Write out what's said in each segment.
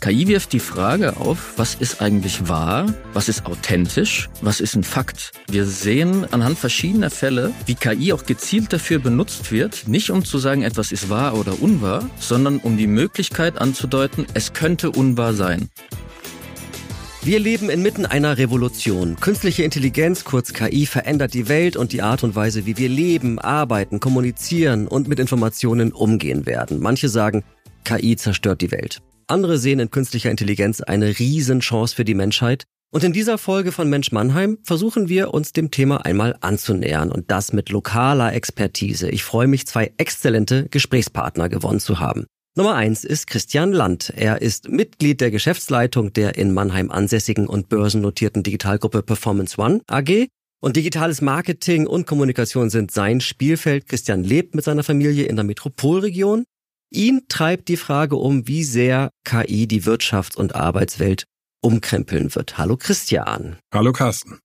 KI wirft die Frage auf, was ist eigentlich wahr, was ist authentisch, was ist ein Fakt. Wir sehen anhand verschiedener Fälle, wie KI auch gezielt dafür benutzt wird, nicht um zu sagen, etwas ist wahr oder unwahr, sondern um die Möglichkeit anzudeuten, es könnte unwahr sein. Wir leben inmitten einer Revolution. Künstliche Intelligenz, kurz KI, verändert die Welt und die Art und Weise, wie wir leben, arbeiten, kommunizieren und mit Informationen umgehen werden. Manche sagen, KI zerstört die Welt. Andere sehen in künstlicher Intelligenz eine Riesenchance für die Menschheit. Und in dieser Folge von Mensch Mannheim versuchen wir uns dem Thema einmal anzunähern und das mit lokaler Expertise. Ich freue mich, zwei exzellente Gesprächspartner gewonnen zu haben. Nummer eins ist Christian Land. Er ist Mitglied der Geschäftsleitung der in Mannheim ansässigen und börsennotierten Digitalgruppe Performance One AG. Und digitales Marketing und Kommunikation sind sein Spielfeld. Christian lebt mit seiner Familie in der Metropolregion Ihn treibt die Frage um, wie sehr KI die Wirtschafts- und Arbeitswelt umkrempeln wird. Hallo Christian. Hallo Carsten.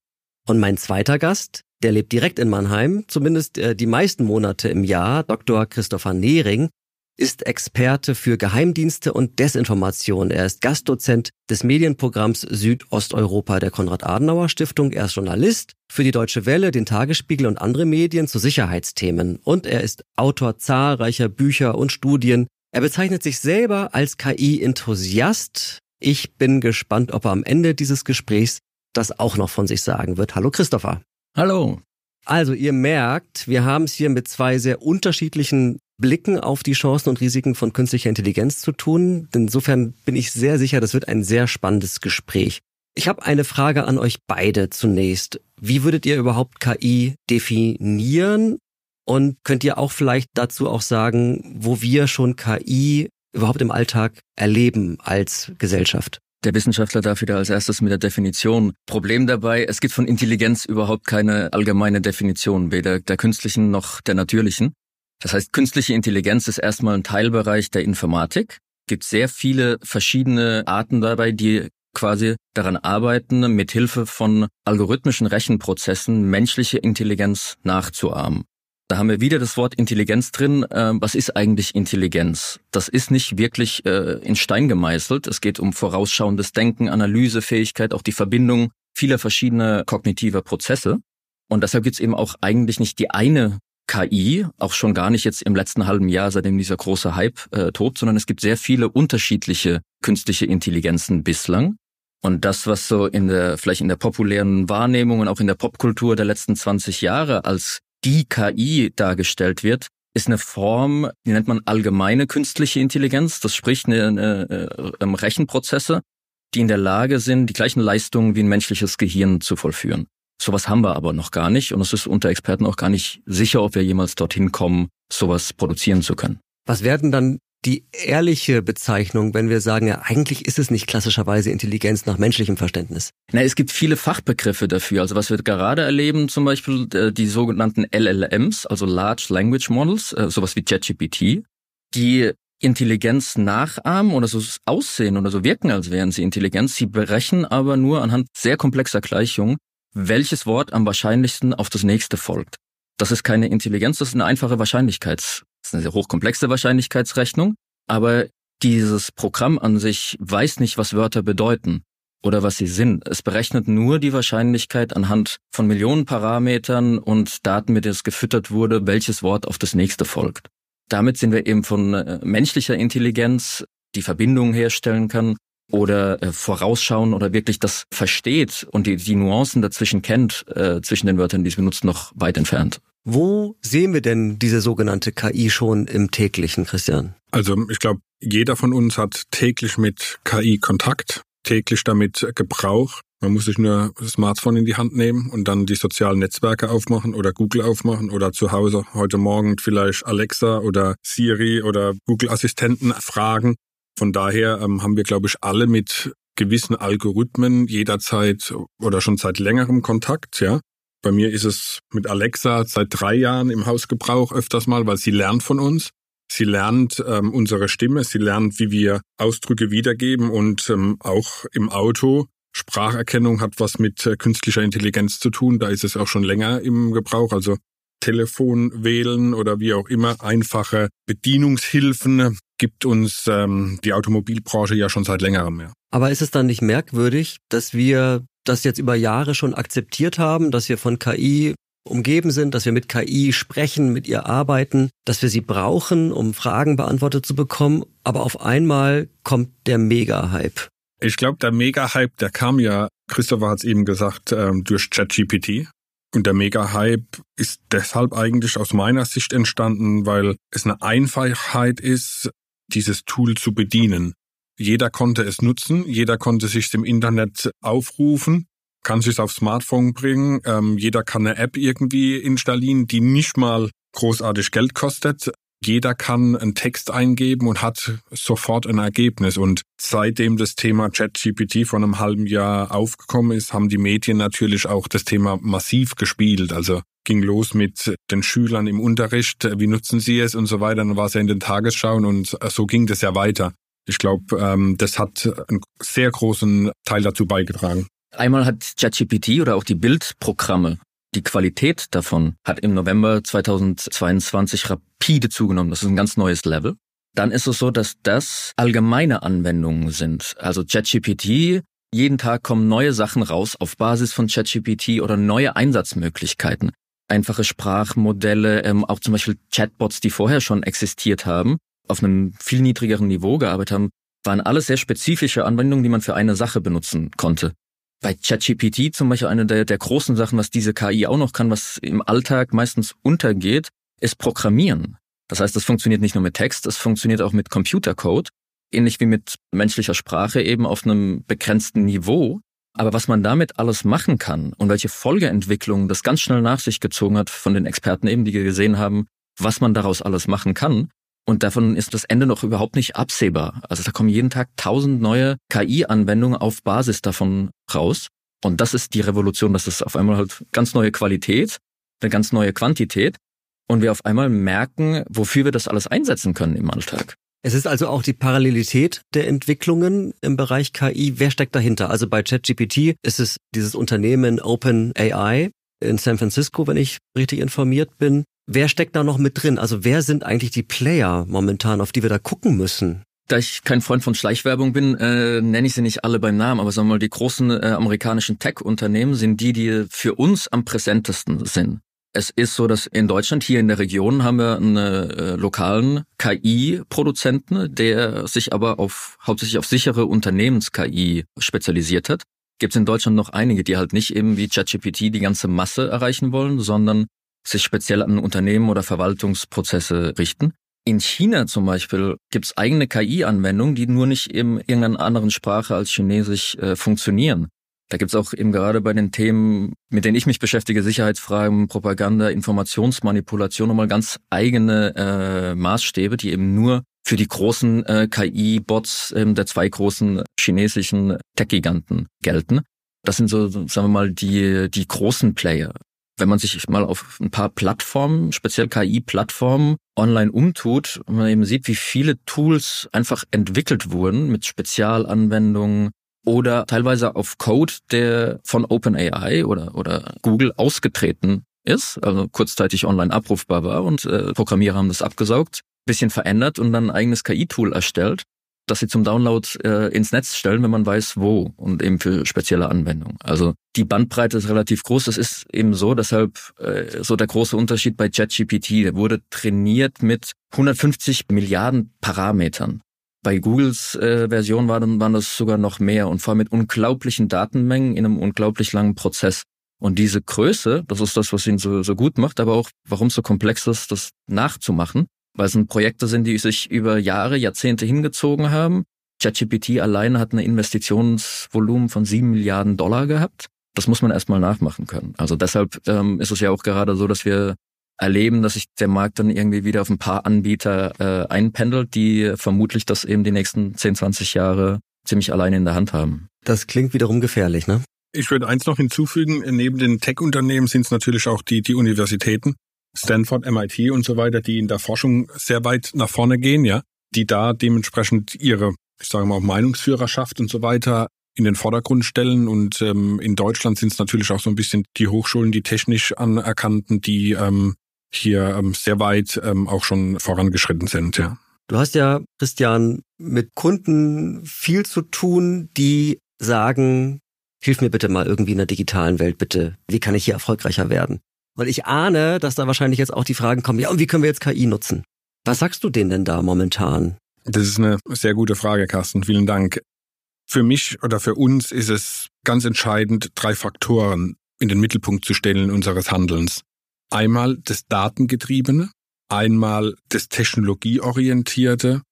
Und mein zweiter Gast, der lebt direkt in Mannheim, zumindest äh, die meisten Monate im Jahr, Dr. Christopher Nehring ist Experte für Geheimdienste und Desinformation. Er ist Gastdozent des Medienprogramms Südosteuropa der Konrad-Adenauer-Stiftung. Er ist Journalist für die Deutsche Welle, den Tagesspiegel und andere Medien zu Sicherheitsthemen. Und er ist Autor zahlreicher Bücher und Studien. Er bezeichnet sich selber als KI-Enthusiast. Ich bin gespannt, ob er am Ende dieses Gesprächs das auch noch von sich sagen wird. Hallo Christopher. Hallo. Also ihr merkt, wir haben es hier mit zwei sehr unterschiedlichen Blicken auf die Chancen und Risiken von künstlicher Intelligenz zu tun. Insofern bin ich sehr sicher, das wird ein sehr spannendes Gespräch. Ich habe eine Frage an euch beide zunächst. Wie würdet ihr überhaupt KI definieren? Und könnt ihr auch vielleicht dazu auch sagen, wo wir schon KI überhaupt im Alltag erleben als Gesellschaft? Der Wissenschaftler darf wieder als erstes mit der Definition. Problem dabei, es gibt von Intelligenz überhaupt keine allgemeine Definition, weder der künstlichen noch der natürlichen. Das heißt, künstliche Intelligenz ist erstmal ein Teilbereich der Informatik. Gibt sehr viele verschiedene Arten dabei, die quasi daran arbeiten, mit Hilfe von algorithmischen Rechenprozessen menschliche Intelligenz nachzuahmen. Da haben wir wieder das Wort Intelligenz drin. Äh, was ist eigentlich Intelligenz? Das ist nicht wirklich äh, in Stein gemeißelt. Es geht um vorausschauendes Denken, Analysefähigkeit, auch die Verbindung vieler verschiedener kognitiver Prozesse. Und deshalb gibt es eben auch eigentlich nicht die eine KI, auch schon gar nicht jetzt im letzten halben Jahr, seitdem dieser große Hype äh, tobt, sondern es gibt sehr viele unterschiedliche künstliche Intelligenzen bislang. Und das, was so in der, vielleicht in der populären Wahrnehmung und auch in der Popkultur der letzten 20 Jahre als die KI dargestellt wird, ist eine Form, die nennt man allgemeine künstliche Intelligenz. Das spricht eine, eine, eine ähm, Rechenprozesse, die in der Lage sind, die gleichen Leistungen wie ein menschliches Gehirn zu vollführen. Sowas haben wir aber noch gar nicht und es ist unter Experten auch gar nicht sicher, ob wir jemals dorthin kommen, sowas produzieren zu können. Was werden dann die ehrliche Bezeichnung, wenn wir sagen, ja, eigentlich ist es nicht klassischerweise Intelligenz nach menschlichem Verständnis? Na, es gibt viele Fachbegriffe dafür. Also was wir gerade erleben, zum Beispiel äh, die sogenannten LLMs, also Large Language Models, äh, sowas wie ChatGPT, die Intelligenz nachahmen oder so aussehen oder so wirken, als wären sie Intelligenz. Sie berechnen aber nur anhand sehr komplexer Gleichungen, welches Wort am wahrscheinlichsten auf das nächste folgt. Das ist keine Intelligenz, das ist eine einfache Wahrscheinlichkeits, das ist eine sehr hochkomplexe Wahrscheinlichkeitsrechnung, aber dieses Programm an sich weiß nicht, was Wörter bedeuten oder was sie sind. Es berechnet nur die Wahrscheinlichkeit anhand von Millionen Parametern und Daten, mit denen es gefüttert wurde, welches Wort auf das nächste folgt. Damit sind wir eben von äh, menschlicher Intelligenz, die Verbindungen herstellen kann, oder äh, vorausschauen oder wirklich das versteht und die, die Nuancen dazwischen kennt, äh, zwischen den Wörtern, die es benutzt, noch weit entfernt. Wo sehen wir denn diese sogenannte KI schon im täglichen, Christian? Also ich glaube, jeder von uns hat täglich mit KI Kontakt, täglich damit Gebrauch. Man muss sich nur das Smartphone in die Hand nehmen und dann die sozialen Netzwerke aufmachen oder Google aufmachen oder zu Hause heute Morgen vielleicht Alexa oder Siri oder Google Assistenten fragen von daher ähm, haben wir, glaube ich, alle mit gewissen Algorithmen jederzeit oder schon seit längerem Kontakt, ja. Bei mir ist es mit Alexa seit drei Jahren im Hausgebrauch öfters mal, weil sie lernt von uns. Sie lernt ähm, unsere Stimme, sie lernt, wie wir Ausdrücke wiedergeben und ähm, auch im Auto. Spracherkennung hat was mit äh, künstlicher Intelligenz zu tun, da ist es auch schon länger im Gebrauch. Also Telefon wählen oder wie auch immer, einfache Bedienungshilfen gibt uns ähm, die Automobilbranche ja schon seit längerem mehr. Aber ist es dann nicht merkwürdig, dass wir das jetzt über Jahre schon akzeptiert haben, dass wir von KI umgeben sind, dass wir mit KI sprechen, mit ihr arbeiten, dass wir sie brauchen, um Fragen beantwortet zu bekommen, aber auf einmal kommt der Mega-Hype. Ich glaube, der Mega-Hype, der kam ja, Christopher hat es eben gesagt, ähm, durch ChatGPT. Und der Mega-Hype ist deshalb eigentlich aus meiner Sicht entstanden, weil es eine Einfachheit ist, dieses Tool zu bedienen. Jeder konnte es nutzen, jeder konnte sich im Internet aufrufen, kann sich aufs Smartphone bringen, ähm, jeder kann eine App irgendwie installieren, die nicht mal großartig Geld kostet. Jeder kann einen Text eingeben und hat sofort ein Ergebnis. Und seitdem das Thema ChatGPT vor einem halben Jahr aufgekommen ist, haben die Medien natürlich auch das Thema massiv gespielt. Also ging los mit den Schülern im Unterricht, wie nutzen sie es und so weiter. Dann war es ja in den Tagesschauen und so ging das ja weiter. Ich glaube, ähm, das hat einen sehr großen Teil dazu beigetragen. Einmal hat ChatGPT oder auch die Bildprogramme, die Qualität davon hat im November 2022 rapide zugenommen. Das ist ein ganz neues Level. Dann ist es so, dass das allgemeine Anwendungen sind. Also ChatGPT, jeden Tag kommen neue Sachen raus auf Basis von ChatGPT oder neue Einsatzmöglichkeiten. Einfache Sprachmodelle, ähm, auch zum Beispiel Chatbots, die vorher schon existiert haben, auf einem viel niedrigeren Niveau gearbeitet haben, waren alles sehr spezifische Anwendungen, die man für eine Sache benutzen konnte. Bei ChatGPT zum Beispiel eine der, der großen Sachen, was diese KI auch noch kann, was im Alltag meistens untergeht, ist Programmieren. Das heißt, das funktioniert nicht nur mit Text, es funktioniert auch mit Computercode, ähnlich wie mit menschlicher Sprache eben auf einem begrenzten Niveau. Aber was man damit alles machen kann und welche Folgeentwicklungen das ganz schnell nach sich gezogen hat von den Experten eben, die gesehen haben, was man daraus alles machen kann, und davon ist das Ende noch überhaupt nicht absehbar. Also da kommen jeden Tag tausend neue KI-Anwendungen auf Basis davon raus. Und das ist die Revolution, das ist auf einmal halt ganz neue Qualität, eine ganz neue Quantität. Und wir auf einmal merken, wofür wir das alles einsetzen können im Alltag. Es ist also auch die Parallelität der Entwicklungen im Bereich KI. Wer steckt dahinter? Also bei ChatGPT ist es dieses Unternehmen OpenAI in San Francisco, wenn ich richtig informiert bin. Wer steckt da noch mit drin? Also wer sind eigentlich die Player momentan, auf die wir da gucken müssen? Da ich kein Freund von Schleichwerbung bin, äh, nenne ich sie nicht alle beim Namen, aber sagen wir mal, die großen äh, amerikanischen Tech-Unternehmen sind die, die für uns am präsentesten sind. Es ist so, dass in Deutschland, hier in der Region, haben wir einen äh, lokalen KI-Produzenten, der sich aber auf hauptsächlich auf sichere Unternehmens-KI spezialisiert hat. Gibt es in Deutschland noch einige, die halt nicht eben wie ChatGPT die ganze Masse erreichen wollen, sondern sich speziell an Unternehmen oder Verwaltungsprozesse richten. In China zum Beispiel gibt es eigene KI-Anwendungen, die nur nicht in irgendeiner anderen Sprache als Chinesisch äh, funktionieren. Da gibt es auch eben gerade bei den Themen, mit denen ich mich beschäftige, Sicherheitsfragen, Propaganda, Informationsmanipulation, nochmal ganz eigene äh, Maßstäbe, die eben nur für die großen äh, KI-Bots äh, der zwei großen chinesischen Tech-Giganten gelten. Das sind so, sagen wir mal, die, die großen Player wenn man sich mal auf ein paar Plattformen, speziell KI-Plattformen, online umtut man eben sieht, wie viele Tools einfach entwickelt wurden mit Spezialanwendungen oder teilweise auf Code, der von OpenAI oder, oder Google ausgetreten ist, also kurzzeitig online abrufbar war und äh, Programmierer haben das abgesaugt, bisschen verändert und dann ein eigenes KI-Tool erstellt dass sie zum Download äh, ins Netz stellen, wenn man weiß, wo und eben für spezielle Anwendungen. Also die Bandbreite ist relativ groß. Das ist eben so, deshalb äh, so der große Unterschied bei ChatGPT. Der wurde trainiert mit 150 Milliarden Parametern. Bei Googles äh, Version waren, waren das sogar noch mehr und vor allem mit unglaublichen Datenmengen in einem unglaublich langen Prozess. Und diese Größe, das ist das, was ihn so, so gut macht, aber auch warum es so komplex ist, das nachzumachen weil es sind Projekte sind, die sich über Jahre, Jahrzehnte hingezogen haben. ChatGPT alleine hat ein Investitionsvolumen von sieben Milliarden Dollar gehabt. Das muss man erstmal nachmachen können. Also deshalb ähm, ist es ja auch gerade so, dass wir erleben, dass sich der Markt dann irgendwie wieder auf ein paar Anbieter äh, einpendelt, die vermutlich das eben die nächsten 10, 20 Jahre ziemlich alleine in der Hand haben. Das klingt wiederum gefährlich, ne? Ich würde eins noch hinzufügen, neben den Tech-Unternehmen sind es natürlich auch die, die Universitäten, Stanford, MIT und so weiter, die in der Forschung sehr weit nach vorne gehen, ja, die da dementsprechend ihre, ich sage mal, Meinungsführerschaft und so weiter in den Vordergrund stellen. Und ähm, in Deutschland sind es natürlich auch so ein bisschen die Hochschulen, die technisch anerkannten, die ähm, hier ähm, sehr weit ähm, auch schon vorangeschritten sind, ja. Du hast ja, Christian, mit Kunden viel zu tun, die sagen, hilf mir bitte mal irgendwie in der digitalen Welt, bitte. Wie kann ich hier erfolgreicher werden? Weil ich ahne, dass da wahrscheinlich jetzt auch die Fragen kommen, ja, und wie können wir jetzt KI nutzen? Was sagst du denen denn da momentan? Das ist eine sehr gute Frage, Carsten. Vielen Dank. Für mich oder für uns ist es ganz entscheidend, drei Faktoren in den Mittelpunkt zu stellen unseres Handelns. Einmal das Datengetriebene, einmal das Technologieorientierte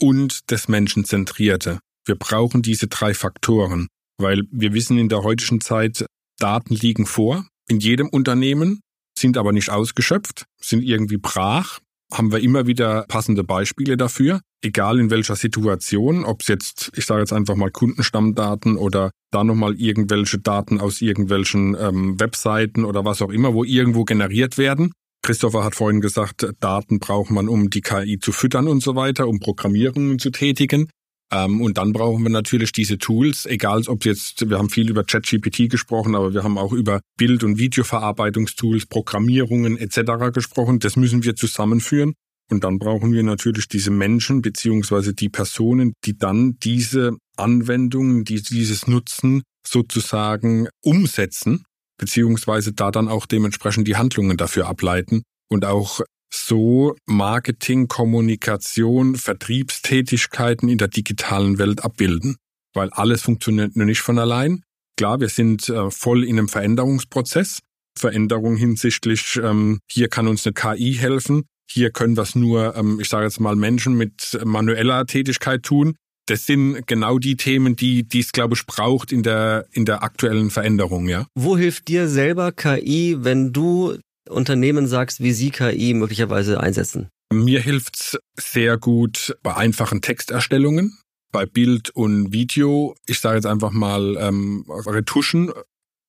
und das Menschenzentrierte. Wir brauchen diese drei Faktoren, weil wir wissen in der heutigen Zeit, Daten liegen vor in jedem Unternehmen, sind aber nicht ausgeschöpft, sind irgendwie brach haben wir immer wieder passende Beispiele dafür, egal in welcher Situation, ob es jetzt, ich sage jetzt einfach mal Kundenstammdaten oder da nochmal irgendwelche Daten aus irgendwelchen ähm, Webseiten oder was auch immer, wo irgendwo generiert werden. Christopher hat vorhin gesagt, Daten braucht man, um die KI zu füttern und so weiter, um Programmierungen zu tätigen. Ähm, und dann brauchen wir natürlich diese Tools, egal ob jetzt, wir haben viel über ChatGPT gesprochen, aber wir haben auch über Bild- und Videoverarbeitungstools, Programmierungen etc. gesprochen. Das müssen wir zusammenführen. Und dann brauchen wir natürlich diese Menschen beziehungsweise die Personen, die dann diese Anwendungen, die dieses nutzen, sozusagen umsetzen, beziehungsweise da dann auch dementsprechend die Handlungen dafür ableiten und auch so Marketing, Kommunikation, Vertriebstätigkeiten in der digitalen Welt abbilden. Weil alles funktioniert nur nicht von allein. Klar, wir sind äh, voll in einem Veränderungsprozess. Veränderung hinsichtlich, ähm, hier kann uns eine KI helfen, hier können es nur, ähm, ich sage jetzt mal, Menschen mit manueller Tätigkeit tun. Das sind genau die Themen, die die es, glaube ich, braucht in der, in der aktuellen Veränderung, ja. Wo hilft dir selber KI, wenn du Unternehmen sagst, wie sie KI möglicherweise einsetzen? Mir hilft's sehr gut bei einfachen Texterstellungen, bei Bild und Video. Ich sage jetzt einfach mal ähm, Retuschen,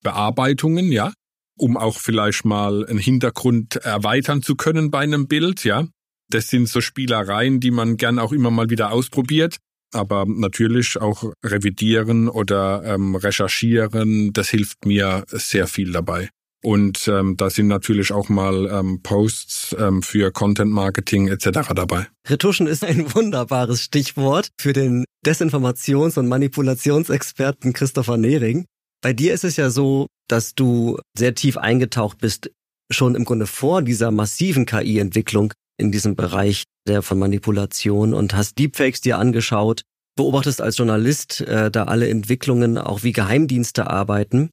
Bearbeitungen, ja, um auch vielleicht mal einen Hintergrund erweitern zu können bei einem Bild, ja. Das sind so Spielereien, die man gern auch immer mal wieder ausprobiert. Aber natürlich auch revidieren oder ähm, recherchieren, das hilft mir sehr viel dabei. Und ähm, da sind natürlich auch mal ähm, Posts ähm, für Content Marketing etc. dabei. Retuschen ist ein wunderbares Stichwort für den Desinformations- und Manipulationsexperten Christopher Nehring. Bei dir ist es ja so, dass du sehr tief eingetaucht bist, schon im Grunde vor dieser massiven KI-Entwicklung in diesem Bereich der von Manipulation und hast Deepfakes dir angeschaut, beobachtest als Journalist äh, da alle Entwicklungen, auch wie Geheimdienste arbeiten.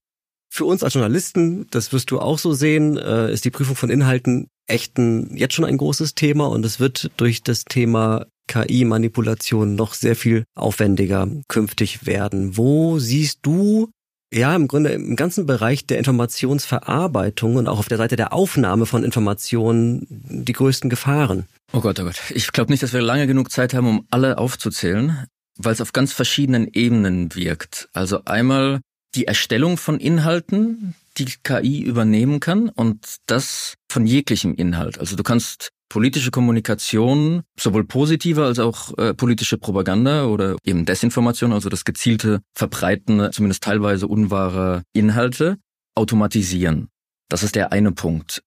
Für uns als Journalisten, das wirst du auch so sehen, äh, ist die Prüfung von Inhalten echt ein, jetzt schon ein großes Thema und es wird durch das Thema KI-Manipulation noch sehr viel aufwendiger künftig werden. Wo siehst du ja, im Grunde im ganzen Bereich der Informationsverarbeitung und auch auf der Seite der Aufnahme von Informationen die größten Gefahren. Oh Gott, oh Gott. Ich glaube nicht, dass wir lange genug Zeit haben, um alle aufzuzählen, weil es auf ganz verschiedenen Ebenen wirkt. Also einmal die Erstellung von Inhalten, die KI übernehmen kann und das von jeglichem Inhalt. Also du kannst politische Kommunikation, sowohl positive als auch äh, politische Propaganda oder eben Desinformation, also das gezielte Verbreiten zumindest teilweise unwahrer Inhalte, automatisieren. Das ist der eine Punkt.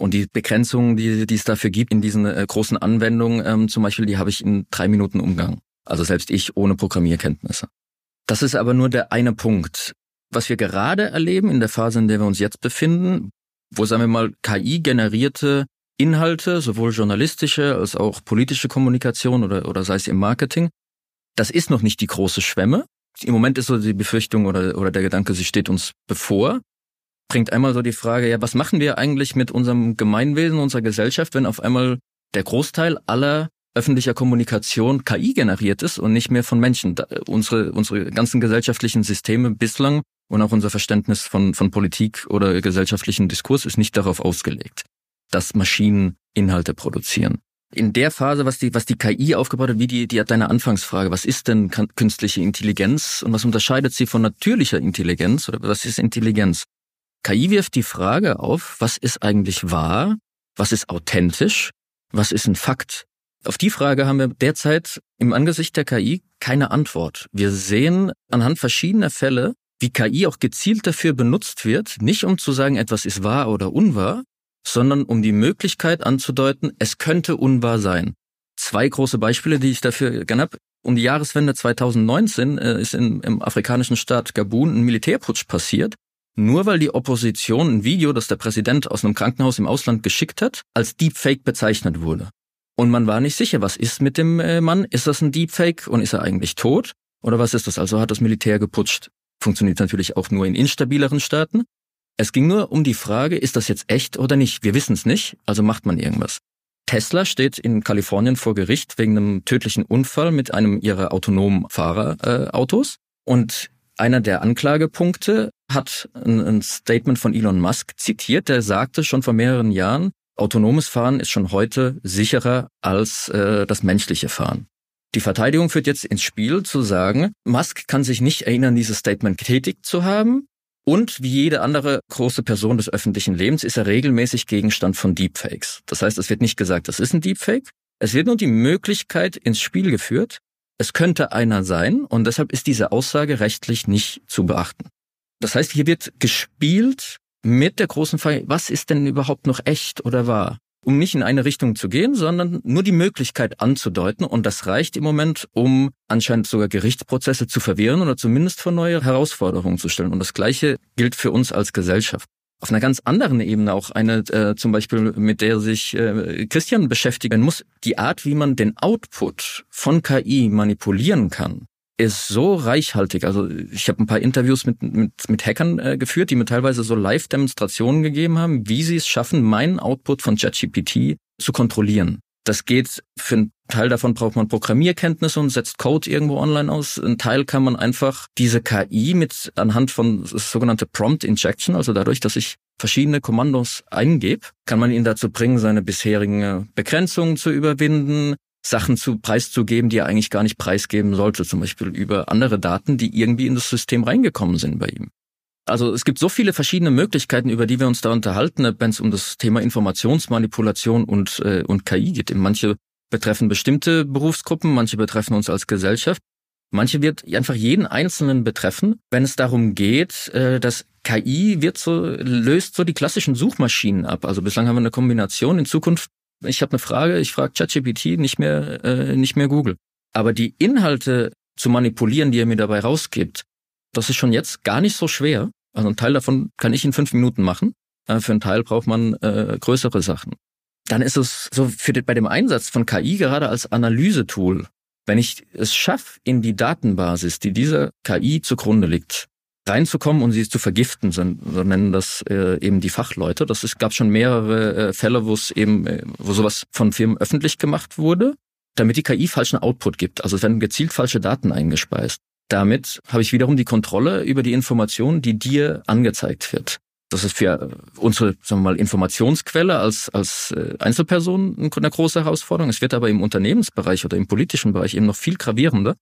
Und die Begrenzungen, die, die es dafür gibt in diesen äh, großen Anwendungen, ähm, zum Beispiel, die habe ich in drei Minuten Umgang. Also selbst ich ohne Programmierkenntnisse. Das ist aber nur der eine Punkt. Was wir gerade erleben in der Phase, in der wir uns jetzt befinden, wo, sagen wir mal, KI-generierte Inhalte, sowohl journalistische als auch politische Kommunikation oder, oder sei es im Marketing, das ist noch nicht die große Schwemme. Im Moment ist so die Befürchtung oder, oder der Gedanke, sie steht uns bevor. Bringt einmal so die Frage, ja, was machen wir eigentlich mit unserem Gemeinwesen, unserer Gesellschaft, wenn auf einmal der Großteil aller öffentlicher Kommunikation KI generiert ist und nicht mehr von Menschen. Unsere, unsere ganzen gesellschaftlichen Systeme bislang und auch unser Verständnis von, von Politik oder gesellschaftlichen Diskurs ist nicht darauf ausgelegt, dass Maschinen Inhalte produzieren. In der Phase, was die, was die KI aufgebaut hat, wie die, die hat deine Anfangsfrage, was ist denn künstliche Intelligenz und was unterscheidet sie von natürlicher Intelligenz oder was ist Intelligenz? KI wirft die Frage auf, was ist eigentlich wahr, was ist authentisch, was ist ein Fakt? Auf die Frage haben wir derzeit im Angesicht der KI keine Antwort. Wir sehen anhand verschiedener Fälle, wie KI auch gezielt dafür benutzt wird, nicht um zu sagen, etwas ist wahr oder unwahr, sondern um die Möglichkeit anzudeuten, es könnte unwahr sein. zwei große Beispiele, die ich dafür gerne habe. Um die Jahreswende 2019 äh, ist in, im afrikanischen Staat Gabun ein Militärputsch passiert, nur weil die Opposition ein Video, das der Präsident aus einem Krankenhaus im Ausland geschickt hat, als Deepfake bezeichnet wurde. Und man war nicht sicher, was ist mit dem äh, Mann? Ist das ein Deepfake und ist er eigentlich tot? Oder was ist das? Also hat das Militär geputscht. Funktioniert natürlich auch nur in instabileren Staaten. Es ging nur um die Frage, ist das jetzt echt oder nicht? Wir wissen es nicht, also macht man irgendwas. Tesla steht in Kalifornien vor Gericht wegen einem tödlichen Unfall mit einem ihrer autonomen Fahrerautos. Äh, und einer der Anklagepunkte hat ein, ein Statement von Elon Musk zitiert, der sagte schon vor mehreren Jahren, autonomes Fahren ist schon heute sicherer als äh, das menschliche Fahren. Die Verteidigung führt jetzt ins Spiel zu sagen, Musk kann sich nicht erinnern, dieses Statement getätigt zu haben. Und wie jede andere große Person des öffentlichen Lebens ist er regelmäßig Gegenstand von Deepfakes. Das heißt, es wird nicht gesagt, das ist ein Deepfake. Es wird nur die Möglichkeit ins Spiel geführt, es könnte einer sein und deshalb ist diese Aussage rechtlich nicht zu beachten. Das heißt, hier wird gespielt mit der großen Frage, was ist denn überhaupt noch echt oder wahr? Um nicht in eine Richtung zu gehen, sondern nur die Möglichkeit anzudeuten und das reicht im Moment, um anscheinend sogar Gerichtsprozesse zu verwehren oder zumindest vor neue Herausforderungen zu stellen. Und das Gleiche gilt für uns als Gesellschaft auf einer ganz anderen Ebene auch eine, äh, zum Beispiel, mit der sich äh, Christian beschäftigen muss. Die Art, wie man den Output von KI manipulieren kann, ist so reichhaltig. Also ich habe ein paar Interviews mit, mit, mit Hackern äh, geführt, die mir teilweise so Live-Demonstrationen gegeben haben, wie sie es schaffen, meinen Output von ChatGPT zu kontrollieren. Das geht, für einen Teil davon braucht man Programmierkenntnisse und setzt Code irgendwo online aus. Ein Teil kann man einfach diese KI mit anhand von sogenannte Prompt Injection, also dadurch, dass ich verschiedene Kommandos eingebe, kann man ihn dazu bringen, seine bisherigen Begrenzungen zu überwinden, Sachen zu preiszugeben, die er eigentlich gar nicht preisgeben sollte, zum Beispiel über andere Daten, die irgendwie in das System reingekommen sind bei ihm. Also es gibt so viele verschiedene Möglichkeiten, über die wir uns da unterhalten, wenn es um das Thema Informationsmanipulation und, äh, und KI geht. Manche betreffen bestimmte Berufsgruppen, manche betreffen uns als Gesellschaft. Manche wird einfach jeden Einzelnen betreffen, wenn es darum geht, äh, dass KI wird so, löst so die klassischen Suchmaschinen ab. Also bislang haben wir eine Kombination. In Zukunft, ich habe eine Frage, ich frage ChatGPT, nicht mehr, äh, nicht mehr Google. Aber die Inhalte zu manipulieren, die er mir dabei rausgibt, das ist schon jetzt gar nicht so schwer. Also ein Teil davon kann ich in fünf Minuten machen. Äh, für einen Teil braucht man äh, größere Sachen. Dann ist es so für den, bei dem Einsatz von KI gerade als Analysetool, wenn ich es schaffe, in die Datenbasis, die dieser KI zugrunde liegt, reinzukommen und sie zu vergiften, so, so nennen das äh, eben die Fachleute. Das ist, gab schon mehrere äh, Fälle, wo es eben, äh, wo sowas von Firmen öffentlich gemacht wurde, damit die KI falschen Output gibt. Also es werden gezielt falsche Daten eingespeist. Damit habe ich wiederum die Kontrolle über die Information, die dir angezeigt wird. Das ist für unsere sagen wir mal, Informationsquelle als, als äh, Einzelperson eine große Herausforderung. Es wird aber im Unternehmensbereich oder im politischen Bereich eben noch viel gravierender.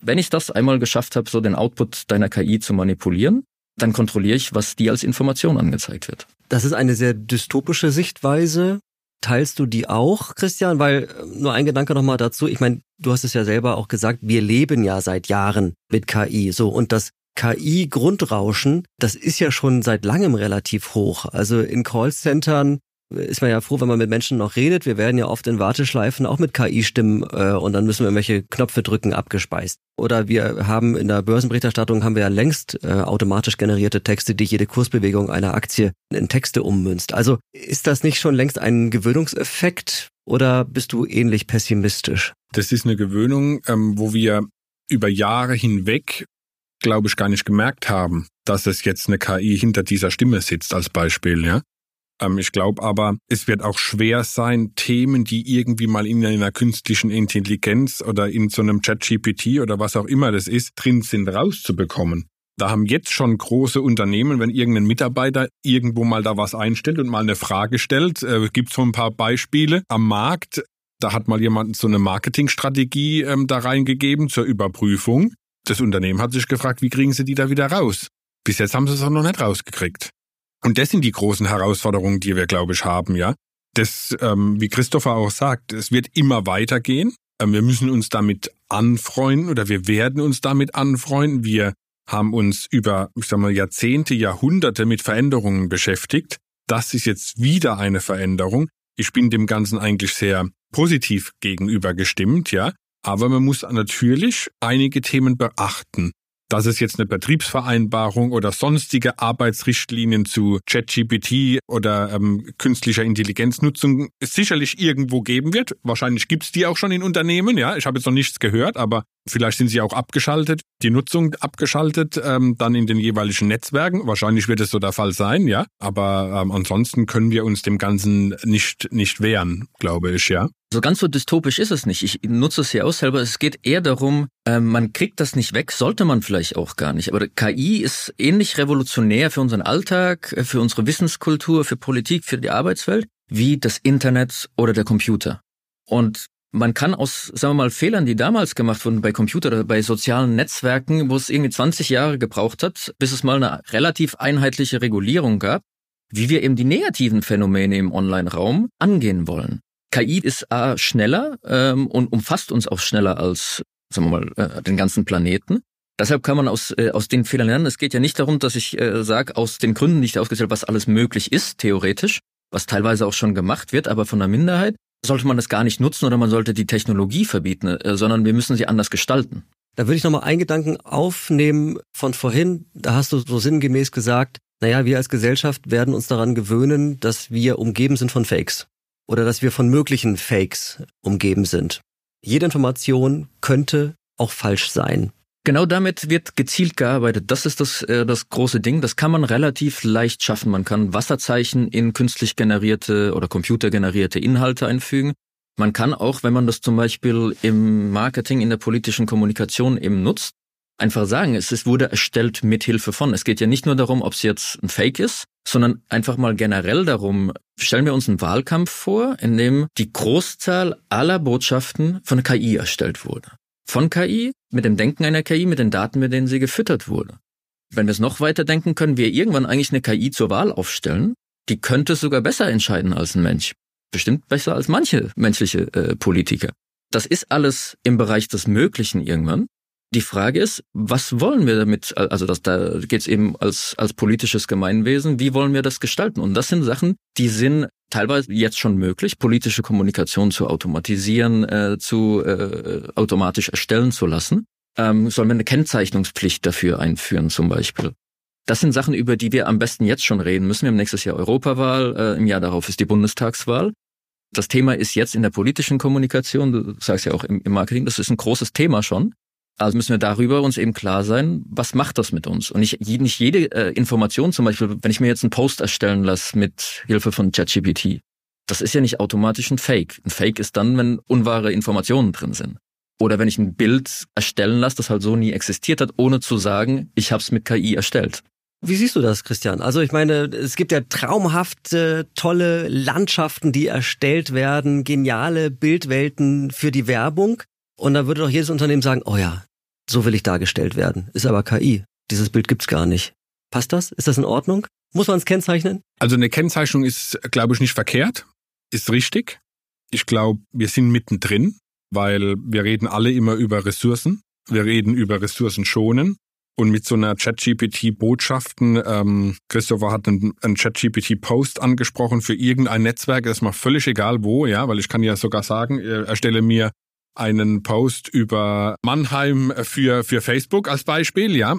Wenn ich das einmal geschafft habe, so den Output deiner KI zu manipulieren, dann kontrolliere ich, was dir als Information angezeigt wird. Das ist eine sehr dystopische Sichtweise. Teilst du die auch, Christian? Weil äh, nur ein Gedanke nochmal dazu. Ich meine, du hast es ja selber auch gesagt, wir leben ja seit Jahren mit KI. So, und das KI-Grundrauschen, das ist ja schon seit langem relativ hoch. Also in Callcentern ist man ja froh, wenn man mit Menschen noch redet. Wir werden ja oft in Warteschleifen auch mit KI-Stimmen äh, und dann müssen wir irgendwelche Knöpfe drücken abgespeist. Oder wir haben in der Börsenberichterstattung haben wir ja längst äh, automatisch generierte Texte, die jede Kursbewegung einer Aktie in Texte ummünzt. Also ist das nicht schon längst ein Gewöhnungseffekt oder bist du ähnlich pessimistisch? Das ist eine Gewöhnung, ähm, wo wir über Jahre hinweg, glaube ich, gar nicht gemerkt haben, dass es jetzt eine KI hinter dieser Stimme sitzt als Beispiel, ja. Ähm, ich glaube aber, es wird auch schwer sein, Themen, die irgendwie mal in einer künstlichen Intelligenz oder in so einem Chat-GPT oder was auch immer das ist, drin sind, rauszubekommen. Da haben jetzt schon große Unternehmen, wenn irgendein Mitarbeiter irgendwo mal da was einstellt und mal eine Frage stellt, äh, gibt so ein paar Beispiele am Markt. Da hat mal jemand so eine Marketingstrategie ähm, da reingegeben zur Überprüfung. Das Unternehmen hat sich gefragt, wie kriegen sie die da wieder raus? Bis jetzt haben sie es auch noch nicht rausgekriegt. Und das sind die großen Herausforderungen, die wir, glaube ich, haben, ja. Das, ähm, wie Christopher auch sagt, es wird immer weitergehen. Ähm, wir müssen uns damit anfreunden oder wir werden uns damit anfreunden. Wir haben uns über, ich sag mal, Jahrzehnte, Jahrhunderte mit Veränderungen beschäftigt. Das ist jetzt wieder eine Veränderung. Ich bin dem Ganzen eigentlich sehr positiv gegenüber gestimmt, ja. Aber man muss natürlich einige Themen beachten dass es jetzt eine Betriebsvereinbarung oder sonstige Arbeitsrichtlinien zu ChatGPT oder ähm, künstlicher Intelligenznutzung sicherlich irgendwo geben wird. Wahrscheinlich gibt es die auch schon in Unternehmen, ja. Ich habe jetzt noch nichts gehört, aber vielleicht sind sie auch abgeschaltet, die Nutzung abgeschaltet, ähm, dann in den jeweiligen Netzwerken. Wahrscheinlich wird es so der Fall sein, ja. Aber ähm, ansonsten können wir uns dem Ganzen nicht, nicht wehren, glaube ich, ja. So ganz so dystopisch ist es nicht. Ich nutze es ja auch selber. Es geht eher darum, äh, man kriegt das nicht weg, sollte man vielleicht auch gar nicht. Aber KI ist ähnlich revolutionär für unseren Alltag, äh, für unsere Wissenskultur, für Politik, für die Arbeitswelt, wie das Internet oder der Computer. Und man kann aus, sagen wir mal, Fehlern, die damals gemacht wurden bei Computer oder bei sozialen Netzwerken, wo es irgendwie 20 Jahre gebraucht hat, bis es mal eine relativ einheitliche Regulierung gab, wie wir eben die negativen Phänomene im Online-Raum angehen wollen. KI ist A, schneller ähm, und umfasst uns auch schneller als, sagen wir mal, äh, den ganzen Planeten. Deshalb kann man aus, äh, aus den Fehlern lernen. Es geht ja nicht darum, dass ich äh, sage, aus den Gründen nicht ausgezählt, was alles möglich ist, theoretisch, was teilweise auch schon gemacht wird, aber von der Minderheit sollte man das gar nicht nutzen oder man sollte die Technologie verbieten, äh, sondern wir müssen sie anders gestalten. Da würde ich nochmal einen Gedanken aufnehmen von vorhin. Da hast du so sinngemäß gesagt, naja, wir als Gesellschaft werden uns daran gewöhnen, dass wir umgeben sind von Fakes oder dass wir von möglichen Fakes umgeben sind. Jede Information könnte auch falsch sein. Genau damit wird gezielt gearbeitet. Das ist das, äh, das große Ding. Das kann man relativ leicht schaffen. Man kann Wasserzeichen in künstlich generierte oder computergenerierte Inhalte einfügen. Man kann auch, wenn man das zum Beispiel im Marketing, in der politischen Kommunikation eben nutzt, einfach sagen, es ist, wurde erstellt mit Hilfe von. Es geht ja nicht nur darum, ob es jetzt ein Fake ist, sondern einfach mal generell darum, stellen wir uns einen Wahlkampf vor, in dem die Großzahl aller Botschaften von KI erstellt wurde. Von KI, mit dem Denken einer KI, mit den Daten, mit denen sie gefüttert wurde. Wenn wir es noch weiter denken, können wir irgendwann eigentlich eine KI zur Wahl aufstellen. Die könnte sogar besser entscheiden als ein Mensch. Bestimmt besser als manche menschliche äh, Politiker. Das ist alles im Bereich des Möglichen irgendwann. Die Frage ist, was wollen wir damit? Also das, da geht es eben als, als politisches Gemeinwesen. Wie wollen wir das gestalten? Und das sind Sachen, die sind teilweise jetzt schon möglich, politische Kommunikation zu automatisieren, äh, zu äh, automatisch erstellen zu lassen. Ähm, sollen wir eine Kennzeichnungspflicht dafür einführen zum Beispiel? Das sind Sachen, über die wir am besten jetzt schon reden müssen. Wir haben nächstes Jahr Europawahl, äh, im Jahr darauf ist die Bundestagswahl. Das Thema ist jetzt in der politischen Kommunikation, du sagst ja auch im, im Marketing, das ist ein großes Thema schon. Also müssen wir darüber uns eben klar sein, was macht das mit uns? Und nicht, nicht jede äh, Information, zum Beispiel, wenn ich mir jetzt einen Post erstellen lasse mit Hilfe von ChatGPT, das ist ja nicht automatisch ein Fake. Ein Fake ist dann, wenn unwahre Informationen drin sind. Oder wenn ich ein Bild erstellen lasse, das halt so nie existiert hat, ohne zu sagen, ich habe es mit KI erstellt. Wie siehst du das, Christian? Also ich meine, es gibt ja traumhafte, tolle Landschaften, die erstellt werden, geniale Bildwelten für die Werbung. Und da würde doch jedes Unternehmen sagen, oh ja, so will ich dargestellt werden. Ist aber KI. Dieses Bild gibt's gar nicht. Passt das? Ist das in Ordnung? Muss man es kennzeichnen? Also eine Kennzeichnung ist, glaube ich, nicht verkehrt. Ist richtig. Ich glaube, wir sind mittendrin, weil wir reden alle immer über Ressourcen. Wir reden über Ressourcen schonen. Und mit so einer ChatGPT-Botschaften, ähm, Christopher hat einen, einen ChatGPT-Post angesprochen für irgendein Netzwerk, das ist mal völlig egal wo, ja, weil ich kann ja sogar sagen, erstelle mir einen Post über Mannheim für, für Facebook als Beispiel, ja,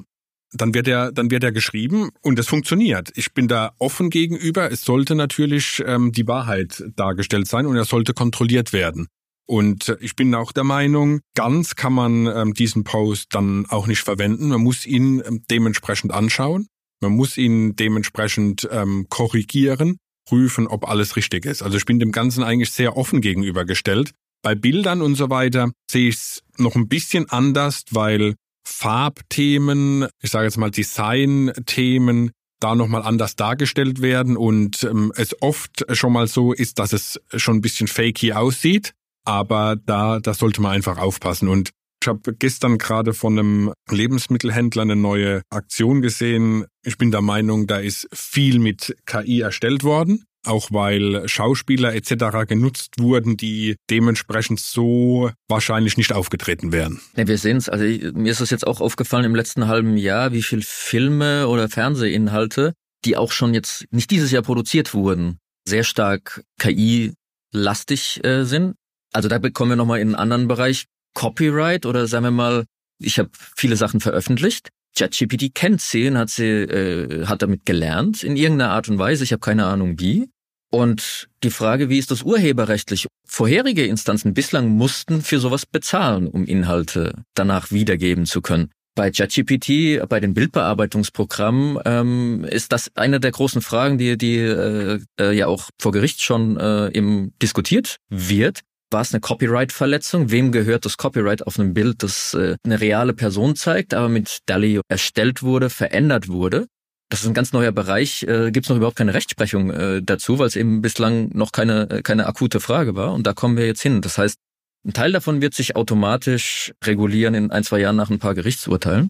dann wird er, dann wird er geschrieben und es funktioniert. Ich bin da offen gegenüber. Es sollte natürlich ähm, die Wahrheit dargestellt sein und er sollte kontrolliert werden. Und ich bin auch der Meinung, ganz kann man ähm, diesen Post dann auch nicht verwenden. Man muss ihn ähm, dementsprechend anschauen. Man muss ihn dementsprechend ähm, korrigieren, prüfen, ob alles richtig ist. Also ich bin dem Ganzen eigentlich sehr offen gegenübergestellt. Bei Bildern und so weiter sehe ich es noch ein bisschen anders, weil Farbthemen, ich sage jetzt mal Designthemen, da nochmal anders dargestellt werden und ähm, es oft schon mal so ist, dass es schon ein bisschen fakey aussieht, aber da, da sollte man einfach aufpassen. Und ich habe gestern gerade von einem Lebensmittelhändler eine neue Aktion gesehen. Ich bin der Meinung, da ist viel mit KI erstellt worden auch weil Schauspieler etc. genutzt wurden, die dementsprechend so wahrscheinlich nicht aufgetreten wären. Ja, wir sehen es, also mir ist es jetzt auch aufgefallen im letzten halben Jahr, wie viel Filme oder Fernsehinhalte, die auch schon jetzt nicht dieses Jahr produziert wurden, sehr stark KI lastig äh, sind. Also da bekommen wir nochmal in einen anderen Bereich Copyright oder sagen wir mal, ich habe viele Sachen veröffentlicht. ChatGPT kennt sie und hat sie äh, hat damit gelernt in irgendeiner Art und Weise. Ich habe keine Ahnung wie. Und die Frage, wie ist das urheberrechtlich? Vorherige Instanzen bislang mussten für sowas bezahlen, um Inhalte danach wiedergeben zu können. Bei ChatGPT, bei den Bildbearbeitungsprogrammen, ähm, ist das eine der großen Fragen, die, die äh, äh, ja auch vor Gericht schon äh, eben diskutiert wird. War es eine Copyright-Verletzung? Wem gehört das Copyright auf einem Bild, das äh, eine reale Person zeigt, aber mit DALI erstellt wurde, verändert wurde? Das ist ein ganz neuer Bereich. Äh, Gibt es noch überhaupt keine Rechtsprechung äh, dazu, weil es eben bislang noch keine, äh, keine akute Frage war. Und da kommen wir jetzt hin. Das heißt, ein Teil davon wird sich automatisch regulieren in ein, zwei Jahren nach ein paar Gerichtsurteilen.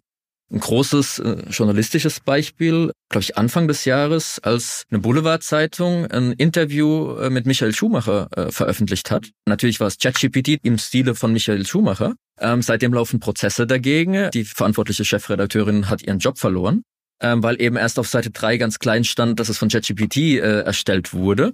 Ein großes äh, journalistisches Beispiel, glaube ich, Anfang des Jahres, als eine Boulevardzeitung ein Interview äh, mit Michael Schumacher äh, veröffentlicht hat. Natürlich war es ChatGPT im Stile von Michael Schumacher. Ähm, seitdem laufen Prozesse dagegen. Die verantwortliche Chefredakteurin hat ihren Job verloren, ähm, weil eben erst auf Seite drei ganz klein stand, dass es von ChatGPT äh, erstellt wurde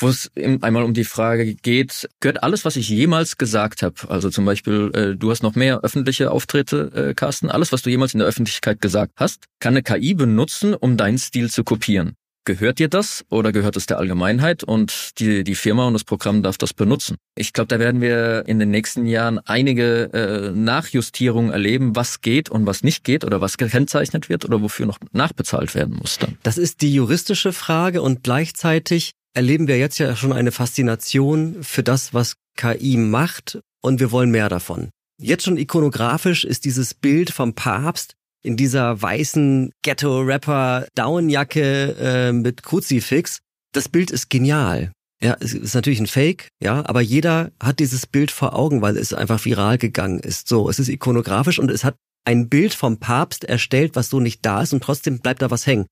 wo es einmal um die Frage geht, gehört alles, was ich jemals gesagt habe, also zum Beispiel, äh, du hast noch mehr öffentliche Auftritte, äh, Carsten, alles, was du jemals in der Öffentlichkeit gesagt hast, kann eine KI benutzen, um deinen Stil zu kopieren. Gehört dir das oder gehört es der Allgemeinheit und die, die Firma und das Programm darf das benutzen? Ich glaube, da werden wir in den nächsten Jahren einige äh, Nachjustierungen erleben, was geht und was nicht geht oder was gekennzeichnet wird oder wofür noch nachbezahlt werden muss dann. Das ist die juristische Frage und gleichzeitig erleben wir jetzt ja schon eine Faszination für das, was KI macht und wir wollen mehr davon. Jetzt schon ikonografisch ist dieses Bild vom Papst in dieser weißen Ghetto-Rapper-Downjacke äh, mit Kruzifix. Das Bild ist genial. Ja, es ist natürlich ein Fake, ja, aber jeder hat dieses Bild vor Augen, weil es einfach viral gegangen ist. So, es ist ikonografisch und es hat ein Bild vom Papst erstellt, was so nicht da ist und trotzdem bleibt da was hängen.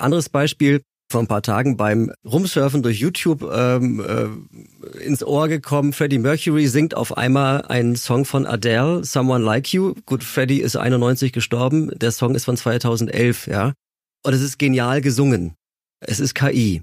Anderes Beispiel, vor ein paar Tagen beim Rumsurfen durch YouTube ähm, äh, ins Ohr gekommen. Freddie Mercury singt auf einmal einen Song von Adele, Someone Like You. Gut, Freddie ist 91 gestorben. Der Song ist von 2011, ja. Und es ist genial gesungen. Es ist KI.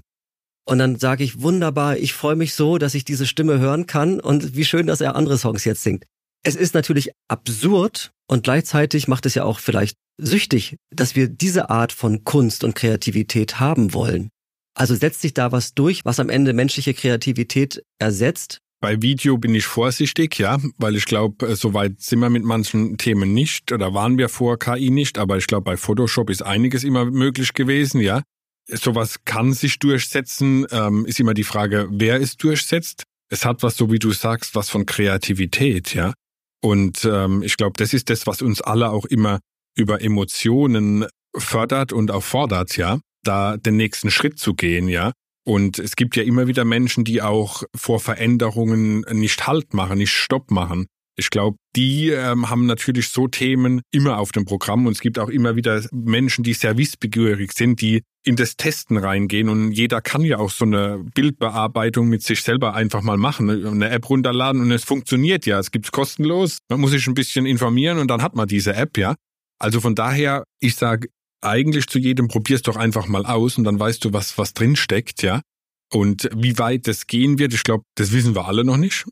Und dann sage ich, wunderbar, ich freue mich so, dass ich diese Stimme hören kann und wie schön, dass er andere Songs jetzt singt. Es ist natürlich absurd und gleichzeitig macht es ja auch vielleicht süchtig, dass wir diese Art von Kunst und Kreativität haben wollen. Also setzt sich da was durch, was am Ende menschliche Kreativität ersetzt? Bei Video bin ich vorsichtig, ja, weil ich glaube, äh, soweit sind wir mit manchen Themen nicht oder waren wir vor KI nicht, aber ich glaube, bei Photoshop ist einiges immer möglich gewesen, ja. Sowas kann sich durchsetzen, ähm, ist immer die Frage, wer es durchsetzt. Es hat was, so wie du sagst, was von Kreativität, ja. Und ähm, ich glaube, das ist das, was uns alle auch immer über Emotionen fördert und auch fordert, ja, da den nächsten Schritt zu gehen, ja. Und es gibt ja immer wieder Menschen, die auch vor Veränderungen nicht Halt machen, nicht Stopp machen. Ich glaube, die ähm, haben natürlich so Themen immer auf dem Programm und es gibt auch immer wieder Menschen, die sehr wissbegierig sind, die in das Testen reingehen und jeder kann ja auch so eine Bildbearbeitung mit sich selber einfach mal machen, eine App runterladen und es funktioniert ja, es gibt's kostenlos, man muss sich ein bisschen informieren und dann hat man diese App, ja. Also von daher, ich sage eigentlich zu jedem, probier's doch einfach mal aus und dann weißt du, was, was drin steckt, ja. Und wie weit das gehen wird, ich glaube, das wissen wir alle noch nicht,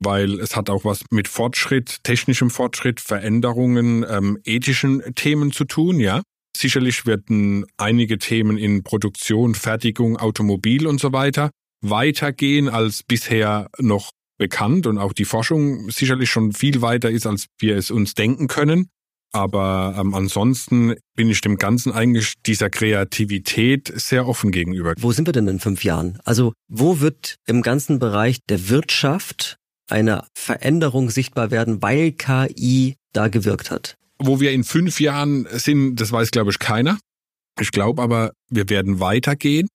weil es hat auch was mit Fortschritt, technischem Fortschritt, Veränderungen, ähm, ethischen Themen zu tun, ja. Sicherlich werden einige Themen in Produktion, Fertigung, Automobil und so weiter weitergehen als bisher noch bekannt und auch die Forschung sicherlich schon viel weiter ist, als wir es uns denken können. Aber ähm, ansonsten bin ich dem Ganzen eigentlich dieser Kreativität sehr offen gegenüber. Wo sind wir denn in fünf Jahren? Also wo wird im ganzen Bereich der Wirtschaft eine Veränderung sichtbar werden, weil KI da gewirkt hat? Wo wir in fünf Jahren sind, das weiß, glaube ich, keiner. Ich glaube aber, wir werden weitergehen.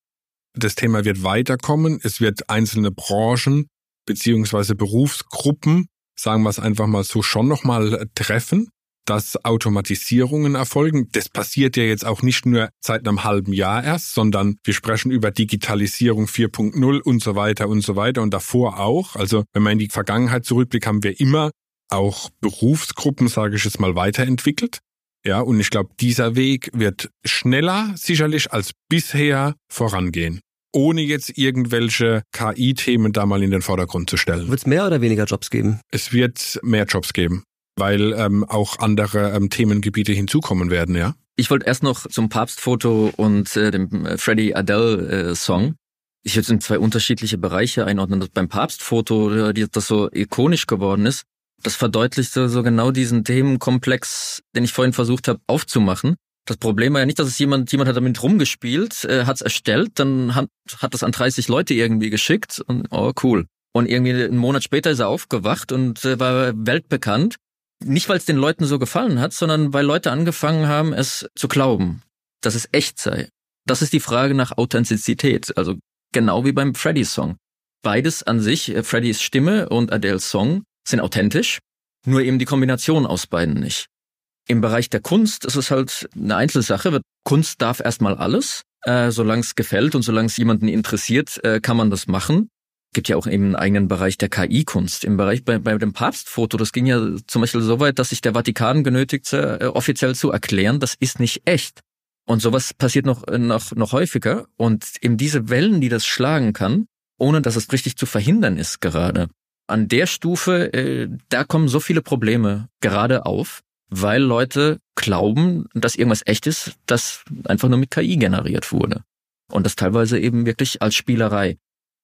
Das Thema wird weiterkommen. Es wird einzelne Branchen beziehungsweise Berufsgruppen, sagen wir es einfach mal so, schon nochmal treffen dass Automatisierungen erfolgen. Das passiert ja jetzt auch nicht nur seit einem halben Jahr erst, sondern wir sprechen über Digitalisierung 4.0 und so weiter und so weiter und davor auch. Also wenn man in die Vergangenheit zurückblickt, haben wir immer auch Berufsgruppen, sage ich jetzt mal, weiterentwickelt. Ja, und ich glaube, dieser Weg wird schneller sicherlich als bisher vorangehen. ohne jetzt irgendwelche KI-Themen da mal in den Vordergrund zu stellen. Wird es mehr oder weniger Jobs geben? Es wird mehr Jobs geben, weil ähm, auch andere ähm, Themengebiete hinzukommen werden, ja. Ich wollte erst noch zum Papstfoto und äh, dem äh, Freddie Adele äh. Ich würde es in zwei unterschiedliche Bereiche einordnen. Das beim Papstfoto, äh, das so ikonisch geworden ist, das verdeutlichte so genau diesen Themenkomplex, den ich vorhin versucht habe aufzumachen. Das Problem war ja nicht, dass es jemand, jemand hat damit rumgespielt, äh, hat es erstellt, dann hat, hat es an 30 Leute irgendwie geschickt und oh cool. Und irgendwie einen Monat später ist er aufgewacht und äh, war weltbekannt. Nicht, weil es den Leuten so gefallen hat, sondern weil Leute angefangen haben, es zu glauben, dass es echt sei. Das ist die Frage nach Authentizität, also genau wie beim Freddy-Song. Beides an sich, äh, Freddys Stimme und Adele's Song, sind authentisch, nur eben die Kombination aus beiden nicht. Im Bereich der Kunst ist es halt eine Einzelsache. Kunst darf erstmal alles. Äh, solange es gefällt und solange es jemanden interessiert, äh, kann man das machen. Gibt ja auch eben einen eigenen Bereich der KI-Kunst. Im Bereich bei, bei dem Papstfoto, das ging ja zum Beispiel so weit, dass sich der Vatikan genötigte, äh, offiziell zu erklären, das ist nicht echt. Und sowas passiert noch, äh, noch, noch häufiger. Und eben diese Wellen, die das schlagen kann, ohne dass es richtig zu verhindern ist gerade. An der Stufe, äh, da kommen so viele Probleme gerade auf, weil Leute glauben, dass irgendwas echt ist, das einfach nur mit KI generiert wurde. Und das teilweise eben wirklich als Spielerei.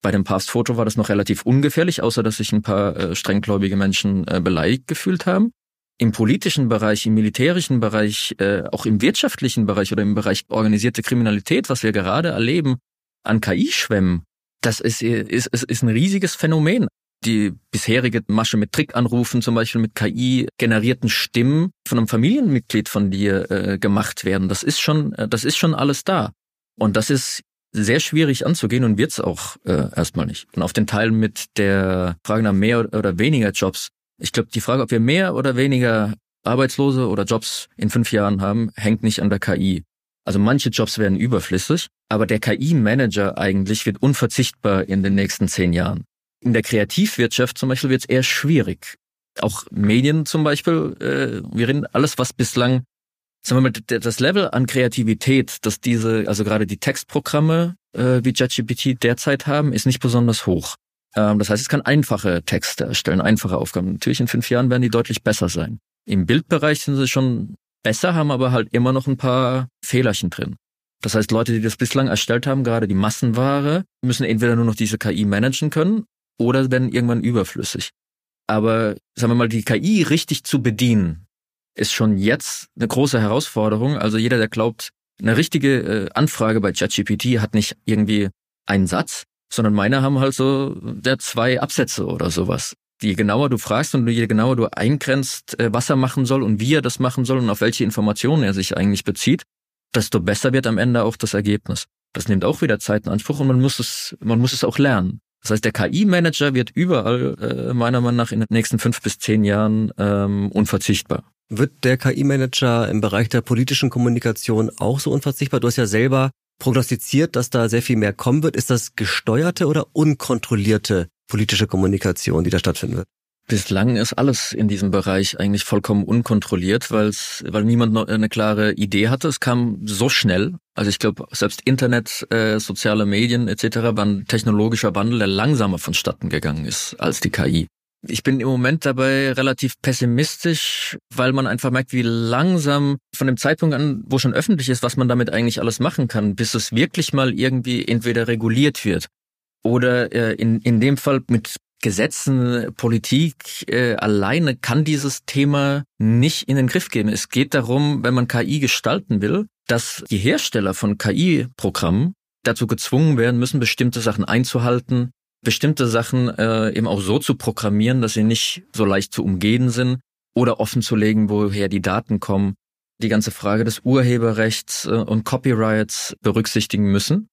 Bei dem Papstfoto war das noch relativ ungefährlich, außer dass sich ein paar äh, strenggläubige Menschen äh, beleidigt gefühlt haben. Im politischen Bereich, im militärischen Bereich, äh, auch im wirtschaftlichen Bereich oder im Bereich organisierte Kriminalität, was wir gerade erleben, an KI-Schwämmen, das ist, ist, ist, ist ein riesiges Phänomen die bisherige Masche mit Trickanrufen, zum Beispiel mit KI-generierten Stimmen von einem Familienmitglied von dir äh, gemacht werden. Das ist schon, äh, das ist schon alles da. Und das ist sehr schwierig anzugehen und wird's auch äh, erstmal nicht. Und auf den Teil mit der Frage nach mehr oder weniger Jobs. Ich glaube, die Frage, ob wir mehr oder weniger Arbeitslose oder Jobs in fünf Jahren haben, hängt nicht an der KI. Also manche Jobs werden überflüssig, aber der KI-Manager eigentlich wird unverzichtbar in den nächsten zehn Jahren. In der Kreativwirtschaft zum Beispiel wird es eher schwierig. Auch Medien zum Beispiel, äh, wir reden alles, was bislang, sagen wir mal, das Level an Kreativität, dass diese, also gerade die Textprogramme äh, wie ChatGPT derzeit haben, ist nicht besonders hoch. Ähm, das heißt, es kann einfache Texte erstellen, einfache Aufgaben. Natürlich in fünf Jahren werden die deutlich besser sein. Im Bildbereich sind sie schon besser, haben aber halt immer noch ein paar Fehlerchen drin. Das heißt, Leute, die das bislang erstellt haben, gerade die Massenware, müssen entweder nur noch diese KI managen können oder werden irgendwann überflüssig. Aber sagen wir mal, die KI richtig zu bedienen, ist schon jetzt eine große Herausforderung. Also jeder, der glaubt, eine richtige äh, Anfrage bei ChatGPT hat nicht irgendwie einen Satz, sondern meine haben halt so der zwei Absätze oder sowas. Je genauer du fragst und je genauer du eingrenzt, äh, was er machen soll und wie er das machen soll und auf welche Informationen er sich eigentlich bezieht, desto besser wird am Ende auch das Ergebnis. Das nimmt auch wieder Zeit in Anspruch und man muss es, man muss es auch lernen. Das heißt, der KI-Manager wird überall äh, meiner Meinung nach in den nächsten fünf bis zehn Jahren ähm, unverzichtbar. Wird der KI-Manager im Bereich der politischen Kommunikation auch so unverzichtbar? Du hast ja selber prognostiziert, dass da sehr viel mehr kommen wird. Ist das gesteuerte oder unkontrollierte politische Kommunikation, die da stattfinden wird? Bislang ist alles in diesem Bereich eigentlich vollkommen unkontrolliert, weil's, weil niemand noch eine klare Idee hatte. Es kam so schnell. Also ich glaube, selbst Internet, äh, soziale Medien etc. war ein technologischer Wandel, der langsamer vonstatten gegangen ist als die KI. Ich bin im Moment dabei relativ pessimistisch, weil man einfach merkt, wie langsam von dem Zeitpunkt an, wo schon öffentlich ist, was man damit eigentlich alles machen kann, bis es wirklich mal irgendwie entweder reguliert wird oder äh, in, in dem Fall mit Gesetzen, Politik äh, alleine kann dieses Thema nicht in den Griff geben. Es geht darum, wenn man KI gestalten will, dass die Hersteller von KI-Programmen dazu gezwungen werden müssen, bestimmte Sachen einzuhalten, bestimmte Sachen äh, eben auch so zu programmieren, dass sie nicht so leicht zu umgehen sind oder offen zu legen, woher die Daten kommen. Die ganze Frage des Urheberrechts äh, und Copyrights berücksichtigen müssen.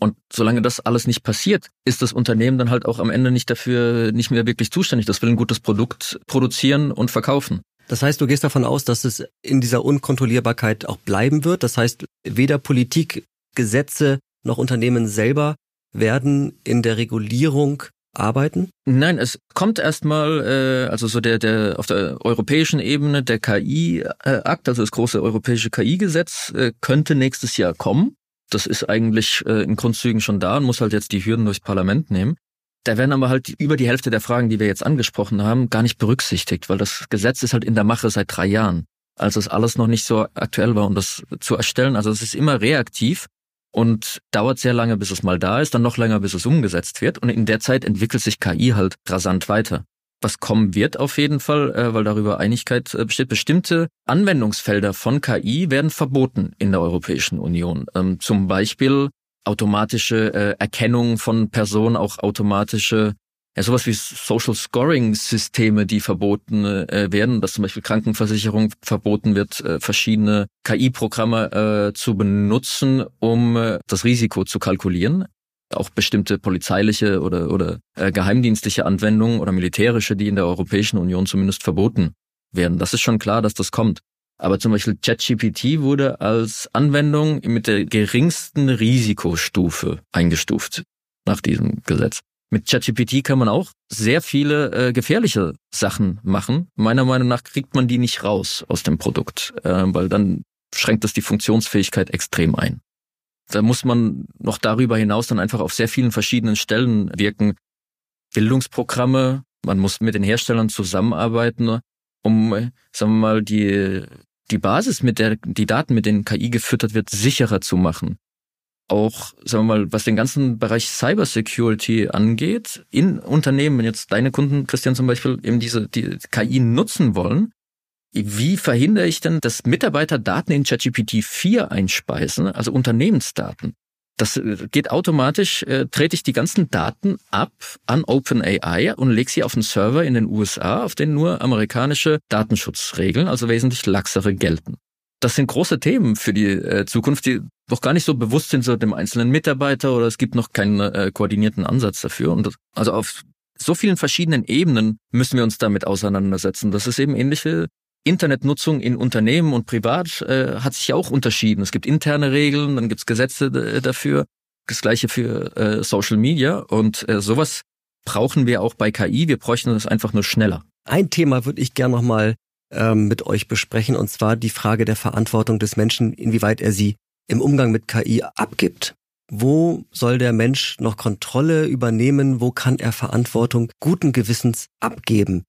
Und solange das alles nicht passiert, ist das Unternehmen dann halt auch am Ende nicht dafür nicht mehr wirklich zuständig. Das will ein gutes Produkt produzieren und verkaufen. Das heißt, du gehst davon aus, dass es in dieser Unkontrollierbarkeit auch bleiben wird. Das heißt, weder Politik, Gesetze noch Unternehmen selber werden in der Regulierung arbeiten? Nein, es kommt erstmal, äh, also so der, der auf der europäischen Ebene der KI-Akt, also das große europäische KI-Gesetz, äh, könnte nächstes Jahr kommen. Das ist eigentlich äh, in Grundzügen schon da und muss halt jetzt die Hürden durchs Parlament nehmen. Da werden aber halt über die Hälfte der Fragen, die wir jetzt angesprochen haben, gar nicht berücksichtigt, weil das Gesetz ist halt in der Mache seit drei Jahren, als es alles noch nicht so aktuell war, um das zu erstellen. Also es ist immer reaktiv und dauert sehr lange, bis es mal da ist, dann noch länger, bis es umgesetzt wird. Und in der Zeit entwickelt sich KI halt rasant weiter. Was kommen wird auf jeden Fall, äh, weil darüber Einigkeit äh, besteht. Bestimmte Anwendungsfelder von KI werden verboten in der Europäischen Union. Ähm, zum Beispiel automatische äh, Erkennung von Personen, auch automatische ja, sowas wie Social Scoring Systeme, die verboten äh, werden, dass zum Beispiel Krankenversicherung verboten wird, äh, verschiedene KI-Programme äh, zu benutzen, um äh, das Risiko zu kalkulieren. Auch bestimmte polizeiliche oder, oder äh, geheimdienstliche Anwendungen oder militärische, die in der Europäischen Union zumindest verboten werden. Das ist schon klar, dass das kommt. Aber zum Beispiel ChatGPT wurde als Anwendung mit der geringsten Risikostufe eingestuft nach diesem Gesetz. Mit ChatGPT kann man auch sehr viele äh, gefährliche Sachen machen. Meiner Meinung nach kriegt man die nicht raus aus dem Produkt, äh, weil dann schränkt das die Funktionsfähigkeit extrem ein. Da muss man noch darüber hinaus dann einfach auf sehr vielen verschiedenen Stellen wirken. Bildungsprogramme, man muss mit den Herstellern zusammenarbeiten, um, sagen wir mal, die, die Basis, mit der die Daten, mit denen KI gefüttert wird, sicherer zu machen auch, sagen wir mal, was den ganzen Bereich Cybersecurity angeht, in Unternehmen, wenn jetzt deine Kunden, Christian zum Beispiel, eben diese die KI nutzen wollen, wie verhindere ich denn, dass Mitarbeiter Daten in ChatGPT 4 einspeisen, also Unternehmensdaten? Das äh, geht automatisch, äh, trete ich die ganzen Daten ab an OpenAI und lege sie auf einen Server in den USA, auf den nur amerikanische Datenschutzregeln, also wesentlich laxere gelten das sind große Themen für die äh, Zukunft, die noch gar nicht so bewusst sind so dem einzelnen Mitarbeiter oder es gibt noch keinen äh, koordinierten Ansatz dafür. Und also auf so vielen verschiedenen Ebenen müssen wir uns damit auseinandersetzen. Das ist eben ähnliche Internetnutzung in Unternehmen und privat äh, hat sich auch unterschieden. Es gibt interne Regeln, dann gibt es Gesetze äh, dafür. Das gleiche für äh, Social Media und äh, sowas brauchen wir auch bei KI. Wir bräuchten das einfach nur schneller. Ein Thema würde ich gerne nochmal ähm, mit euch besprechen, und zwar die Frage der Verantwortung des Menschen, inwieweit er sie im Umgang mit KI abgibt. Wo soll der Mensch noch Kontrolle übernehmen? Wo kann er Verantwortung guten Gewissens abgeben?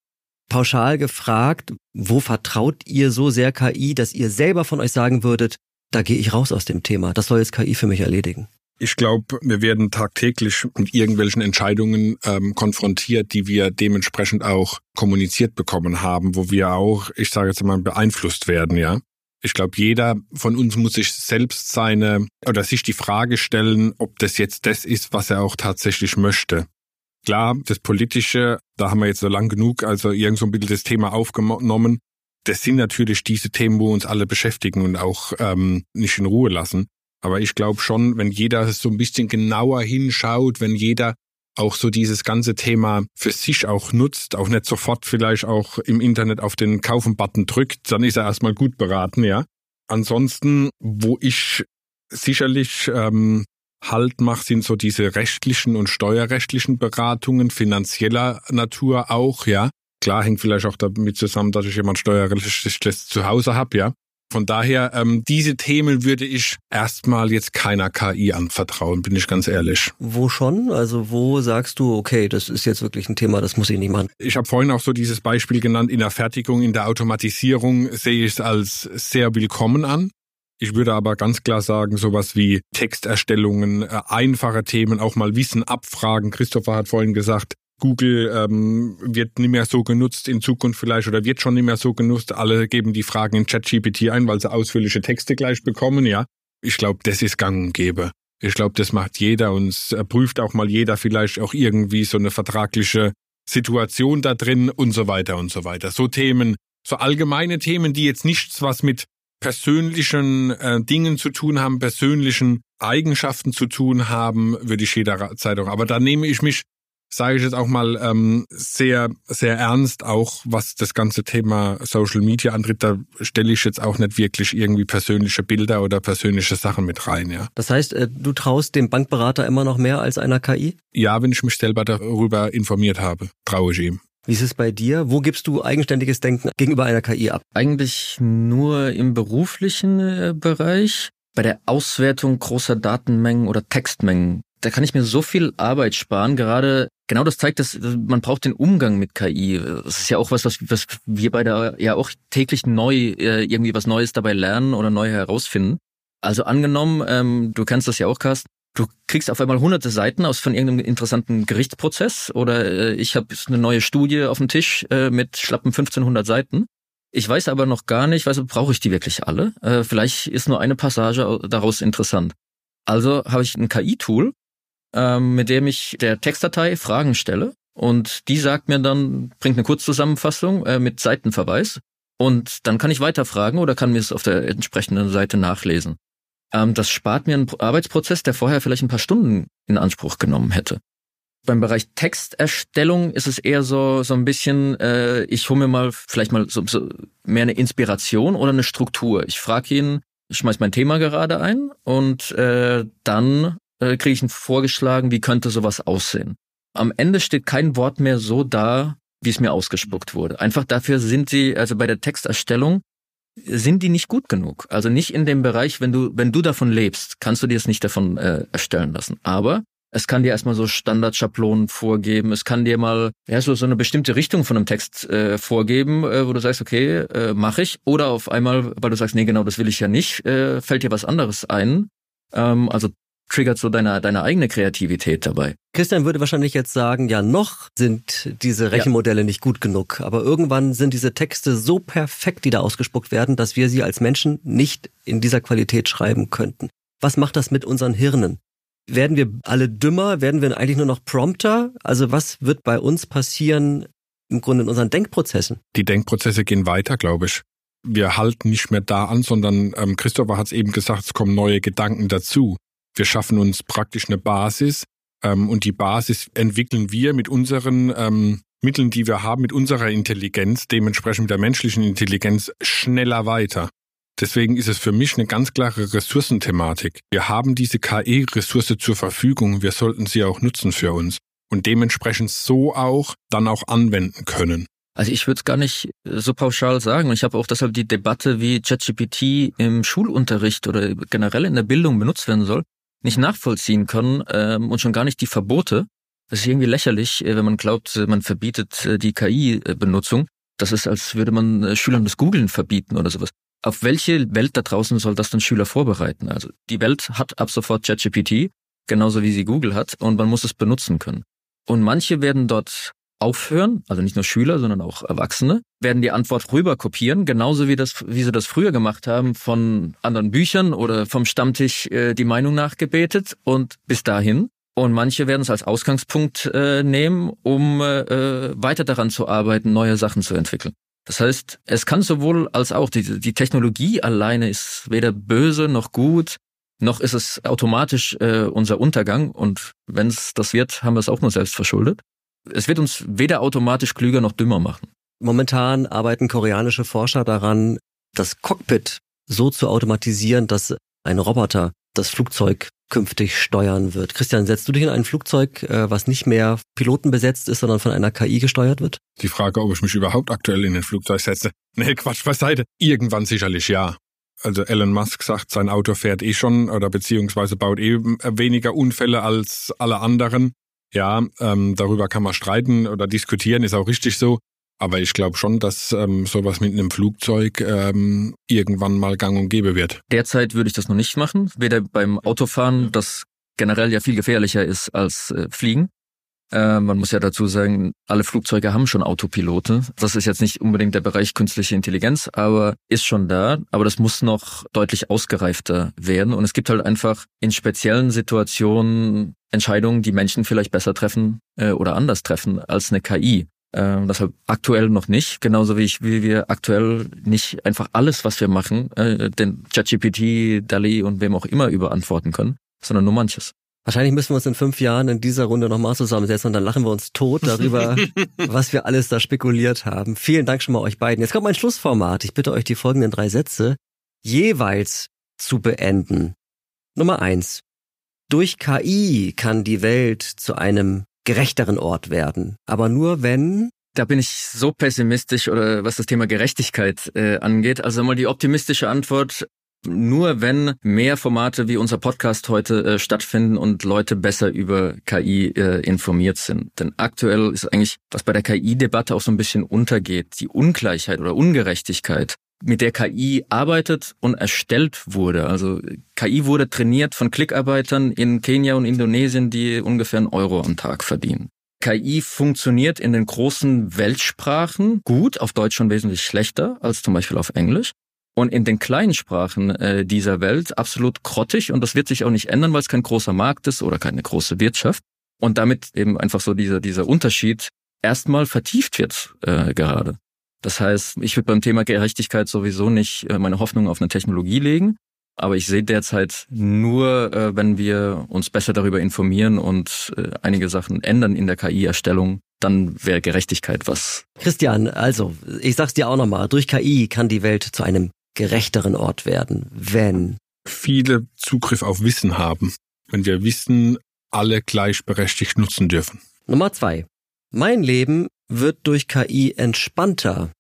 Pauschal gefragt, wo vertraut ihr so sehr KI, dass ihr selber von euch sagen würdet, da gehe ich raus aus dem Thema, das soll jetzt KI für mich erledigen? Ich glaube, wir werden tagtäglich mit irgendwelchen Entscheidungen ähm, konfrontiert, die wir dementsprechend auch kommuniziert bekommen haben, wo wir auch, ich sage jetzt mal, beeinflusst werden, ja. Ich glaube, jeder von uns muss sich selbst seine oder sich die Frage stellen, ob das jetzt das ist, was er auch tatsächlich möchte. Klar, das Politische, da haben wir jetzt so lang genug, also irgend so ein bisschen das Thema aufgenommen. Das sind natürlich diese Themen, wo uns alle beschäftigen und auch ähm, nicht in Ruhe lassen. Aber ich glaube schon, wenn jeder so ein bisschen genauer hinschaut, wenn jeder auch so dieses ganze Thema für sich auch nutzt, auch nicht sofort vielleicht auch im Internet auf den Kaufen-Button drückt, dann ist er erstmal gut beraten, ja. Ansonsten, wo ich sicherlich ähm, Halt mache, sind so diese rechtlichen und steuerrechtlichen Beratungen, finanzieller Natur auch, ja. Klar hängt vielleicht auch damit zusammen, dass ich jemand steuerrechtliches zu Hause habe, ja. Von daher, ähm, diese Themen würde ich erstmal jetzt keiner KI anvertrauen, bin ich ganz ehrlich. Wo schon? Also wo sagst du, okay, das ist jetzt wirklich ein Thema, das muss ich nicht machen? Ich habe vorhin auch so dieses Beispiel genannt, in der Fertigung, in der Automatisierung sehe ich es als sehr willkommen an. Ich würde aber ganz klar sagen, sowas wie Texterstellungen, äh, einfache Themen, auch mal Wissen abfragen. Christopher hat vorhin gesagt, Google ähm, wird nicht mehr so genutzt in Zukunft vielleicht oder wird schon nicht mehr so genutzt. Alle geben die Fragen in ChatGPT ein, weil sie ausführliche Texte gleich bekommen, ja. Ich glaube, das ist gang und gäbe. Ich glaube, das macht jeder und prüft auch mal jeder vielleicht auch irgendwie so eine vertragliche Situation da drin und so weiter und so weiter. So Themen, so allgemeine Themen, die jetzt nichts was mit persönlichen äh, Dingen zu tun haben, persönlichen Eigenschaften zu tun haben, würde ich jederzeit auch. Aber da nehme ich mich sage ich jetzt auch mal, ähm, sehr, sehr ernst, auch was das ganze Thema Social Media antritt. Da stelle ich jetzt auch nicht wirklich irgendwie persönliche Bilder oder persönliche Sachen mit rein, ja. Das heißt, äh, du traust dem Bankberater immer noch mehr als einer KI? Ja, wenn ich mich selber darüber informiert habe, traue ich ihm. Wie ist es bei dir? Wo gibst du eigenständiges Denken gegenüber einer KI ab? Eigentlich nur im beruflichen äh, Bereich. bei der Auswertung großer Datenmengen oder Textmengen. Da kann ich mir so viel Arbeit sparen. Gerade genau das zeigt, dass man braucht den Umgang mit KI. Das ist ja auch was, was, was wir beide ja auch täglich neu äh, irgendwie was Neues dabei lernen oder neu herausfinden. Also angenommen, ähm, du kennst das ja auch, Carsten, du kriegst auf einmal hunderte Seiten aus von irgendeinem interessanten Gerichtsprozess oder äh, ich habe eine neue Studie auf dem Tisch äh, mit schlappen 1500 Seiten. Ich weiß aber noch gar nicht, also brauche ich die wirklich alle? Äh, vielleicht ist nur eine Passage daraus interessant. Also habe ich ein KI-Tool, ähm, mit dem ich der Textdatei Fragen stelle und die sagt mir dann, bringt eine Kurzzusammenfassung äh, mit Seitenverweis und dann kann ich weiterfragen oder kann mir es auf der entsprechenden Seite nachlesen. Ähm, das spart mir einen Arbeitsprozess, der vorher vielleicht ein paar Stunden in Anspruch genommen hätte. Beim Bereich Texterstellung ist es eher so so ein bisschen, äh, ich hole mir mal vielleicht mal so, so mehr eine Inspiration oder eine Struktur. Ich frage ihn, ich schmeiß mein Thema gerade ein und äh, dann äh, kriege ich vorgeschlagen, wie könnte sowas aussehen. Am Ende steht kein Wort mehr so da, wie es mir ausgespuckt wurde. Einfach dafür sind sie, also bei der Texterstellung, sind die nicht gut genug. Also nicht in dem Bereich, wenn du, wenn du davon lebst, kannst du dir es nicht davon äh, erstellen lassen. Aber es kann dir erstmal so Standardschablonen vorgeben. Es kann dir mal ja so so eine bestimmte Richtung von einem Text äh, vorgeben, äh, wo du sagst, okay, äh, mache ich. Oder auf einmal, weil du sagst, nee, genau, das will ich ja nicht, äh, fällt dir was anderes ein. Ähm, also triggert so deine, deine eigene Kreativität dabei. Christian würde wahrscheinlich jetzt sagen, ja, noch sind diese Rechenmodelle ja. nicht gut genug, aber irgendwann sind diese Texte so perfekt, die da ausgespuckt werden, dass wir sie als Menschen nicht in dieser Qualität schreiben könnten. Was macht das mit unseren Hirnen? Werden wir alle dümmer? Werden wir eigentlich nur noch prompter? Also was wird bei uns passieren im Grunde in unseren Denkprozessen? Die Denkprozesse gehen weiter, glaube ich. Wir halten nicht mehr da an, sondern ähm, Christopher hat es eben gesagt, es kommen neue Gedanken dazu. Wir schaffen uns praktisch eine Basis ähm, und die Basis entwickeln wir mit unseren ähm, Mitteln, die wir haben, mit unserer Intelligenz, dementsprechend mit der menschlichen Intelligenz, schneller weiter. Deswegen ist es für mich eine ganz klare Ressourcenthematik. Wir haben diese KI-Ressource zur Verfügung, wir sollten sie auch nutzen für uns und dementsprechend so auch dann auch anwenden können. Also ich würde es gar nicht so pauschal sagen. Und ich habe auch deshalb die Debatte, wie ChatGPT im Schulunterricht oder generell in der Bildung benutzt werden soll, nicht nachvollziehen können ähm, und schon gar nicht die Verbote. Das ist irgendwie lächerlich, äh, wenn man glaubt, äh, man verbietet äh, die KI-Benutzung. Das ist, als würde man Schülern das Googlen verbieten oder sowas auf welche Welt da draußen soll das dann Schüler vorbereiten? Also die Welt hat ab sofort ChatGPT, genauso wie sie Google hat, und man muss es benutzen können. Und manche werden dort aufhören, also nicht nur Schüler, sondern auch Erwachsene, werden die Antwort rüber kopieren, genauso wie das, wie sie das früher gemacht haben, von anderen Büchern oder vom Stammtisch äh, die Meinung nachgebetet und bis dahin. Und manche werden es als Ausgangspunkt äh, nehmen, um äh, weiter daran zu arbeiten, neue Sachen zu entwickeln. Das heißt, es kann sowohl als auch, die, die Technologie alleine ist weder böse noch gut, noch ist es automatisch äh, unser Untergang. Und wenn es das wird, haben wir es auch nur selbst verschuldet. Es wird uns weder automatisch klüger noch dümmer machen. Momentan arbeiten koreanische Forscher daran, das Cockpit so zu automatisieren, dass ein Roboter das Flugzeug künftig steuern wird. Christian, setzt du dich in ein Flugzeug, äh, was nicht mehr pilotenbesetzt ist, sondern von einer KI gesteuert wird? Die Frage, ob ich mich überhaupt aktuell in ein Flugzeug setze. Nee, Quatsch beiseite. Irgendwann sicherlich ja. Also Elon Musk sagt, sein Auto fährt eh schon oder beziehungsweise baut eh weniger Unfälle als alle anderen. Ja, ähm, darüber kann man streiten oder diskutieren, ist auch richtig so. Aber ich glaube schon, dass ähm, sowas mit einem Flugzeug ähm, irgendwann mal gang und gäbe wird. Derzeit würde ich das noch nicht machen. Weder beim Autofahren, das generell ja viel gefährlicher ist als äh, Fliegen. Äh, man muss ja dazu sagen, alle Flugzeuge haben schon Autopilote. Das ist jetzt nicht unbedingt der Bereich künstliche Intelligenz, aber ist schon da. Aber das muss noch deutlich ausgereifter werden. Und es gibt halt einfach in speziellen Situationen Entscheidungen, die Menschen vielleicht besser treffen äh, oder anders treffen als eine KI. Ähm, deshalb aktuell noch nicht, genauso wie ich, wie wir aktuell nicht einfach alles, was wir machen, äh, den ChatGPT, DALI und wem auch immer überantworten können, sondern nur manches. Wahrscheinlich müssen wir uns in fünf Jahren in dieser Runde nochmal zusammensetzen und dann lachen wir uns tot darüber, was wir alles da spekuliert haben. Vielen Dank schon mal euch beiden. Jetzt kommt mein Schlussformat. Ich bitte euch, die folgenden drei Sätze jeweils zu beenden. Nummer eins. Durch KI kann die Welt zu einem gerechteren Ort werden. Aber nur wenn da bin ich so pessimistisch oder was das Thema Gerechtigkeit äh, angeht. Also mal die optimistische Antwort, Nur wenn mehr Formate wie unser Podcast heute äh, stattfinden und Leute besser über KI äh, informiert sind. Denn aktuell ist eigentlich, was bei der KI-Debatte auch so ein bisschen untergeht, die Ungleichheit oder Ungerechtigkeit mit der KI arbeitet und erstellt wurde. Also KI wurde trainiert von Klickarbeitern in Kenia und Indonesien, die ungefähr einen Euro am Tag verdienen. KI funktioniert in den großen Weltsprachen gut, auf Deutsch schon wesentlich schlechter als zum Beispiel auf Englisch. Und in den kleinen Sprachen äh, dieser Welt absolut grottig und das wird sich auch nicht ändern, weil es kein großer Markt ist oder keine große Wirtschaft. Und damit eben einfach so dieser, dieser Unterschied erstmal vertieft wird äh, gerade. Das heißt, ich würde beim Thema Gerechtigkeit sowieso nicht äh, meine Hoffnung auf eine Technologie legen, aber ich sehe derzeit nur, äh, wenn wir uns besser darüber informieren und äh, einige Sachen ändern in der KI-Erstellung, dann wäre Gerechtigkeit was. Christian, also ich sag's dir auch nochmal, durch KI kann die Welt zu einem gerechteren Ort werden, wenn viele Zugriff auf Wissen haben, wenn wir Wissen alle gleichberechtigt nutzen dürfen. Nummer zwei. Mein Leben wird durch KI entspannter,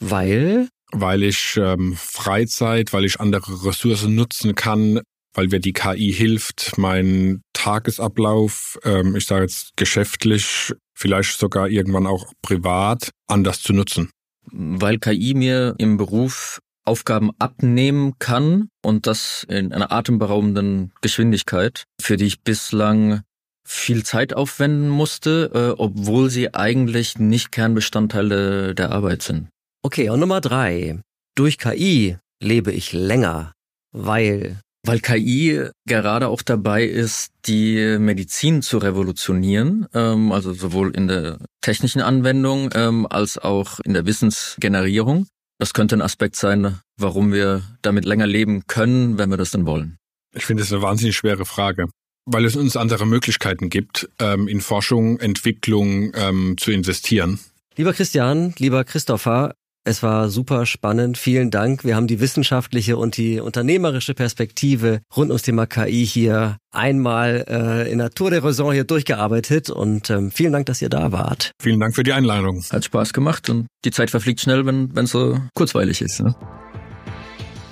weil weil ich ähm, Freizeit, weil ich andere Ressourcen nutzen kann, weil mir die KI hilft, meinen Tagesablauf, ähm, ich sage jetzt geschäftlich, vielleicht sogar irgendwann auch privat, anders zu nutzen. Weil KI mir im Beruf Aufgaben abnehmen kann und das in einer atemberaubenden Geschwindigkeit, für die ich bislang viel Zeit aufwenden musste, äh, obwohl sie eigentlich nicht Kernbestandteile der Arbeit sind. Okay, und Nummer drei. Durch KI lebe ich länger, weil weil KI gerade auch dabei ist, die Medizin zu revolutionieren, ähm, also sowohl in der technischen Anwendung ähm, als auch in der Wissensgenerierung. Das könnte ein Aspekt sein, warum wir damit länger leben können, wenn wir das denn wollen. Ich finde es eine wahnsinnig schwere Frage, weil es uns andere Möglichkeiten gibt, ähm, in Forschung, Entwicklung ähm, zu investieren. Lieber Christian, lieber Christopher, es war super spannend. Vielen Dank. Wir haben die wissenschaftliche und die unternehmerische Perspektive rund ums Thema KI hier einmal äh, in der Tour de Raison hier durchgearbeitet und ähm, vielen Dank, dass ihr da wart. Vielen Dank für die Einladung. Hat Spaß gemacht und die Zeit verfliegt schnell, wenn es so kurzweilig ist. Ne?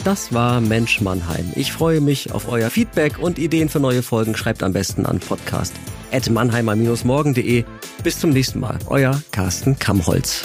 Das war Mensch Mannheim. Ich freue mich auf euer Feedback und Ideen für neue Folgen. Schreibt am besten an podcast at mannheimer-morgen.de. Bis zum nächsten Mal. Euer Carsten Kammholz.